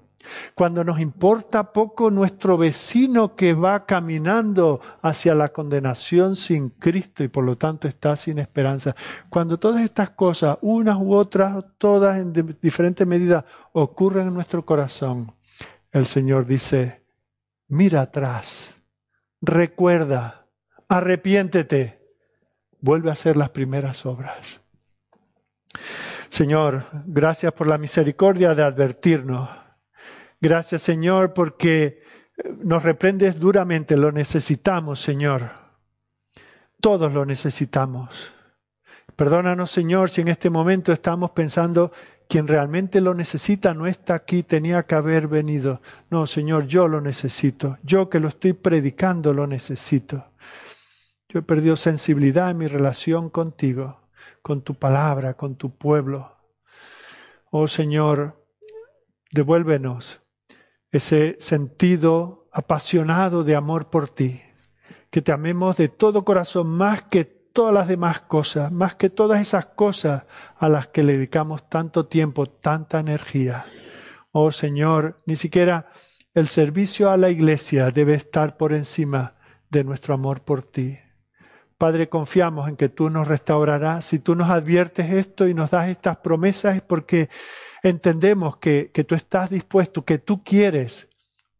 S1: cuando nos importa poco nuestro vecino que va caminando hacia la condenación sin Cristo y por lo tanto está sin esperanza. Cuando todas estas cosas, unas u otras, todas en diferentes medidas, ocurren en nuestro corazón, el Señor dice, mira atrás, recuerda, arrepiéntete, vuelve a hacer las primeras obras. Señor, gracias por la misericordia de advertirnos. Gracias, Señor, porque nos reprendes duramente. Lo necesitamos, Señor. Todos lo necesitamos. Perdónanos, Señor, si en este momento estamos pensando quien realmente lo necesita no está aquí, tenía que haber venido. No, Señor, yo lo necesito. Yo que lo estoy predicando lo necesito. Yo he perdido sensibilidad en mi relación contigo con tu palabra, con tu pueblo. Oh Señor, devuélvenos ese sentido apasionado de amor por ti, que te amemos de todo corazón más que todas las demás cosas, más que todas esas cosas a las que le dedicamos tanto tiempo, tanta energía. Oh Señor, ni siquiera el servicio a la iglesia debe estar por encima de nuestro amor por ti. Padre, confiamos en que tú nos restaurarás. Si tú nos adviertes esto y nos das estas promesas es porque entendemos que, que tú estás dispuesto, que tú quieres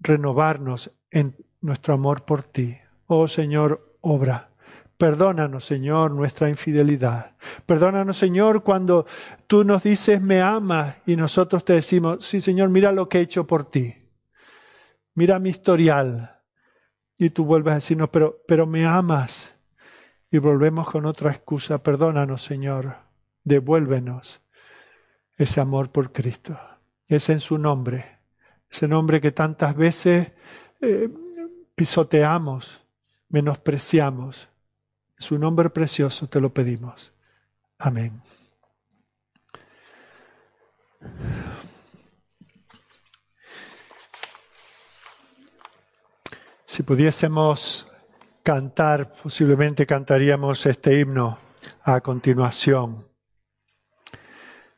S1: renovarnos en nuestro amor por ti. Oh Señor, obra. Perdónanos, Señor, nuestra infidelidad. Perdónanos, Señor, cuando tú nos dices me amas y nosotros te decimos, sí, Señor, mira lo que he hecho por ti. Mira mi historial. Y tú vuelves a decirnos, pero, pero me amas y volvemos con otra excusa. Perdónanos, Señor. Devuélvenos ese amor por Cristo. Es en su nombre. Ese nombre que tantas veces eh, pisoteamos, menospreciamos. En su nombre precioso te lo pedimos. Amén. Si pudiésemos cantar, posiblemente cantaríamos este himno a continuación.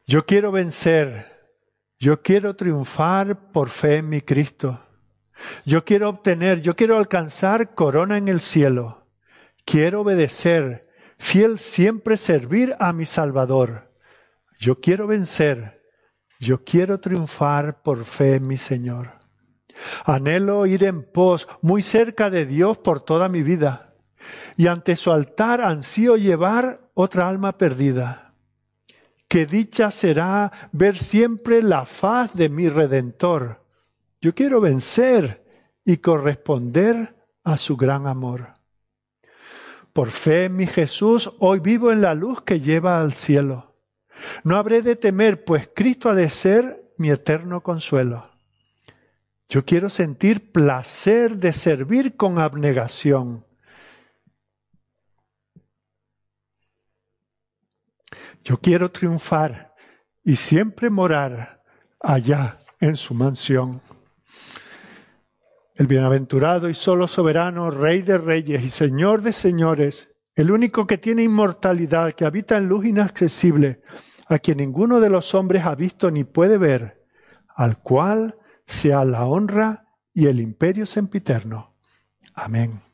S1: Yo quiero vencer, yo quiero triunfar por fe en mi Cristo. Yo quiero obtener, yo quiero alcanzar corona en el cielo. Quiero obedecer, fiel siempre servir a mi Salvador. Yo quiero vencer, yo quiero triunfar por fe en mi Señor. Anhelo ir en pos muy cerca de Dios por toda mi vida. Y ante su altar ansío llevar otra alma perdida. Qué dicha será ver siempre la faz de mi Redentor. Yo quiero vencer y corresponder a su gran amor. Por fe en mi Jesús, hoy vivo en la luz que lleva al cielo. No habré de temer, pues Cristo ha de ser mi eterno consuelo. Yo quiero sentir placer de servir con abnegación. Yo quiero triunfar y siempre morar allá en su mansión. El bienaventurado y solo soberano, Rey de reyes y Señor de señores, el único que tiene inmortalidad, que habita en luz inaccesible, a quien ninguno de los hombres ha visto ni puede ver, al cual sea la honra y el imperio sempiterno. Amén.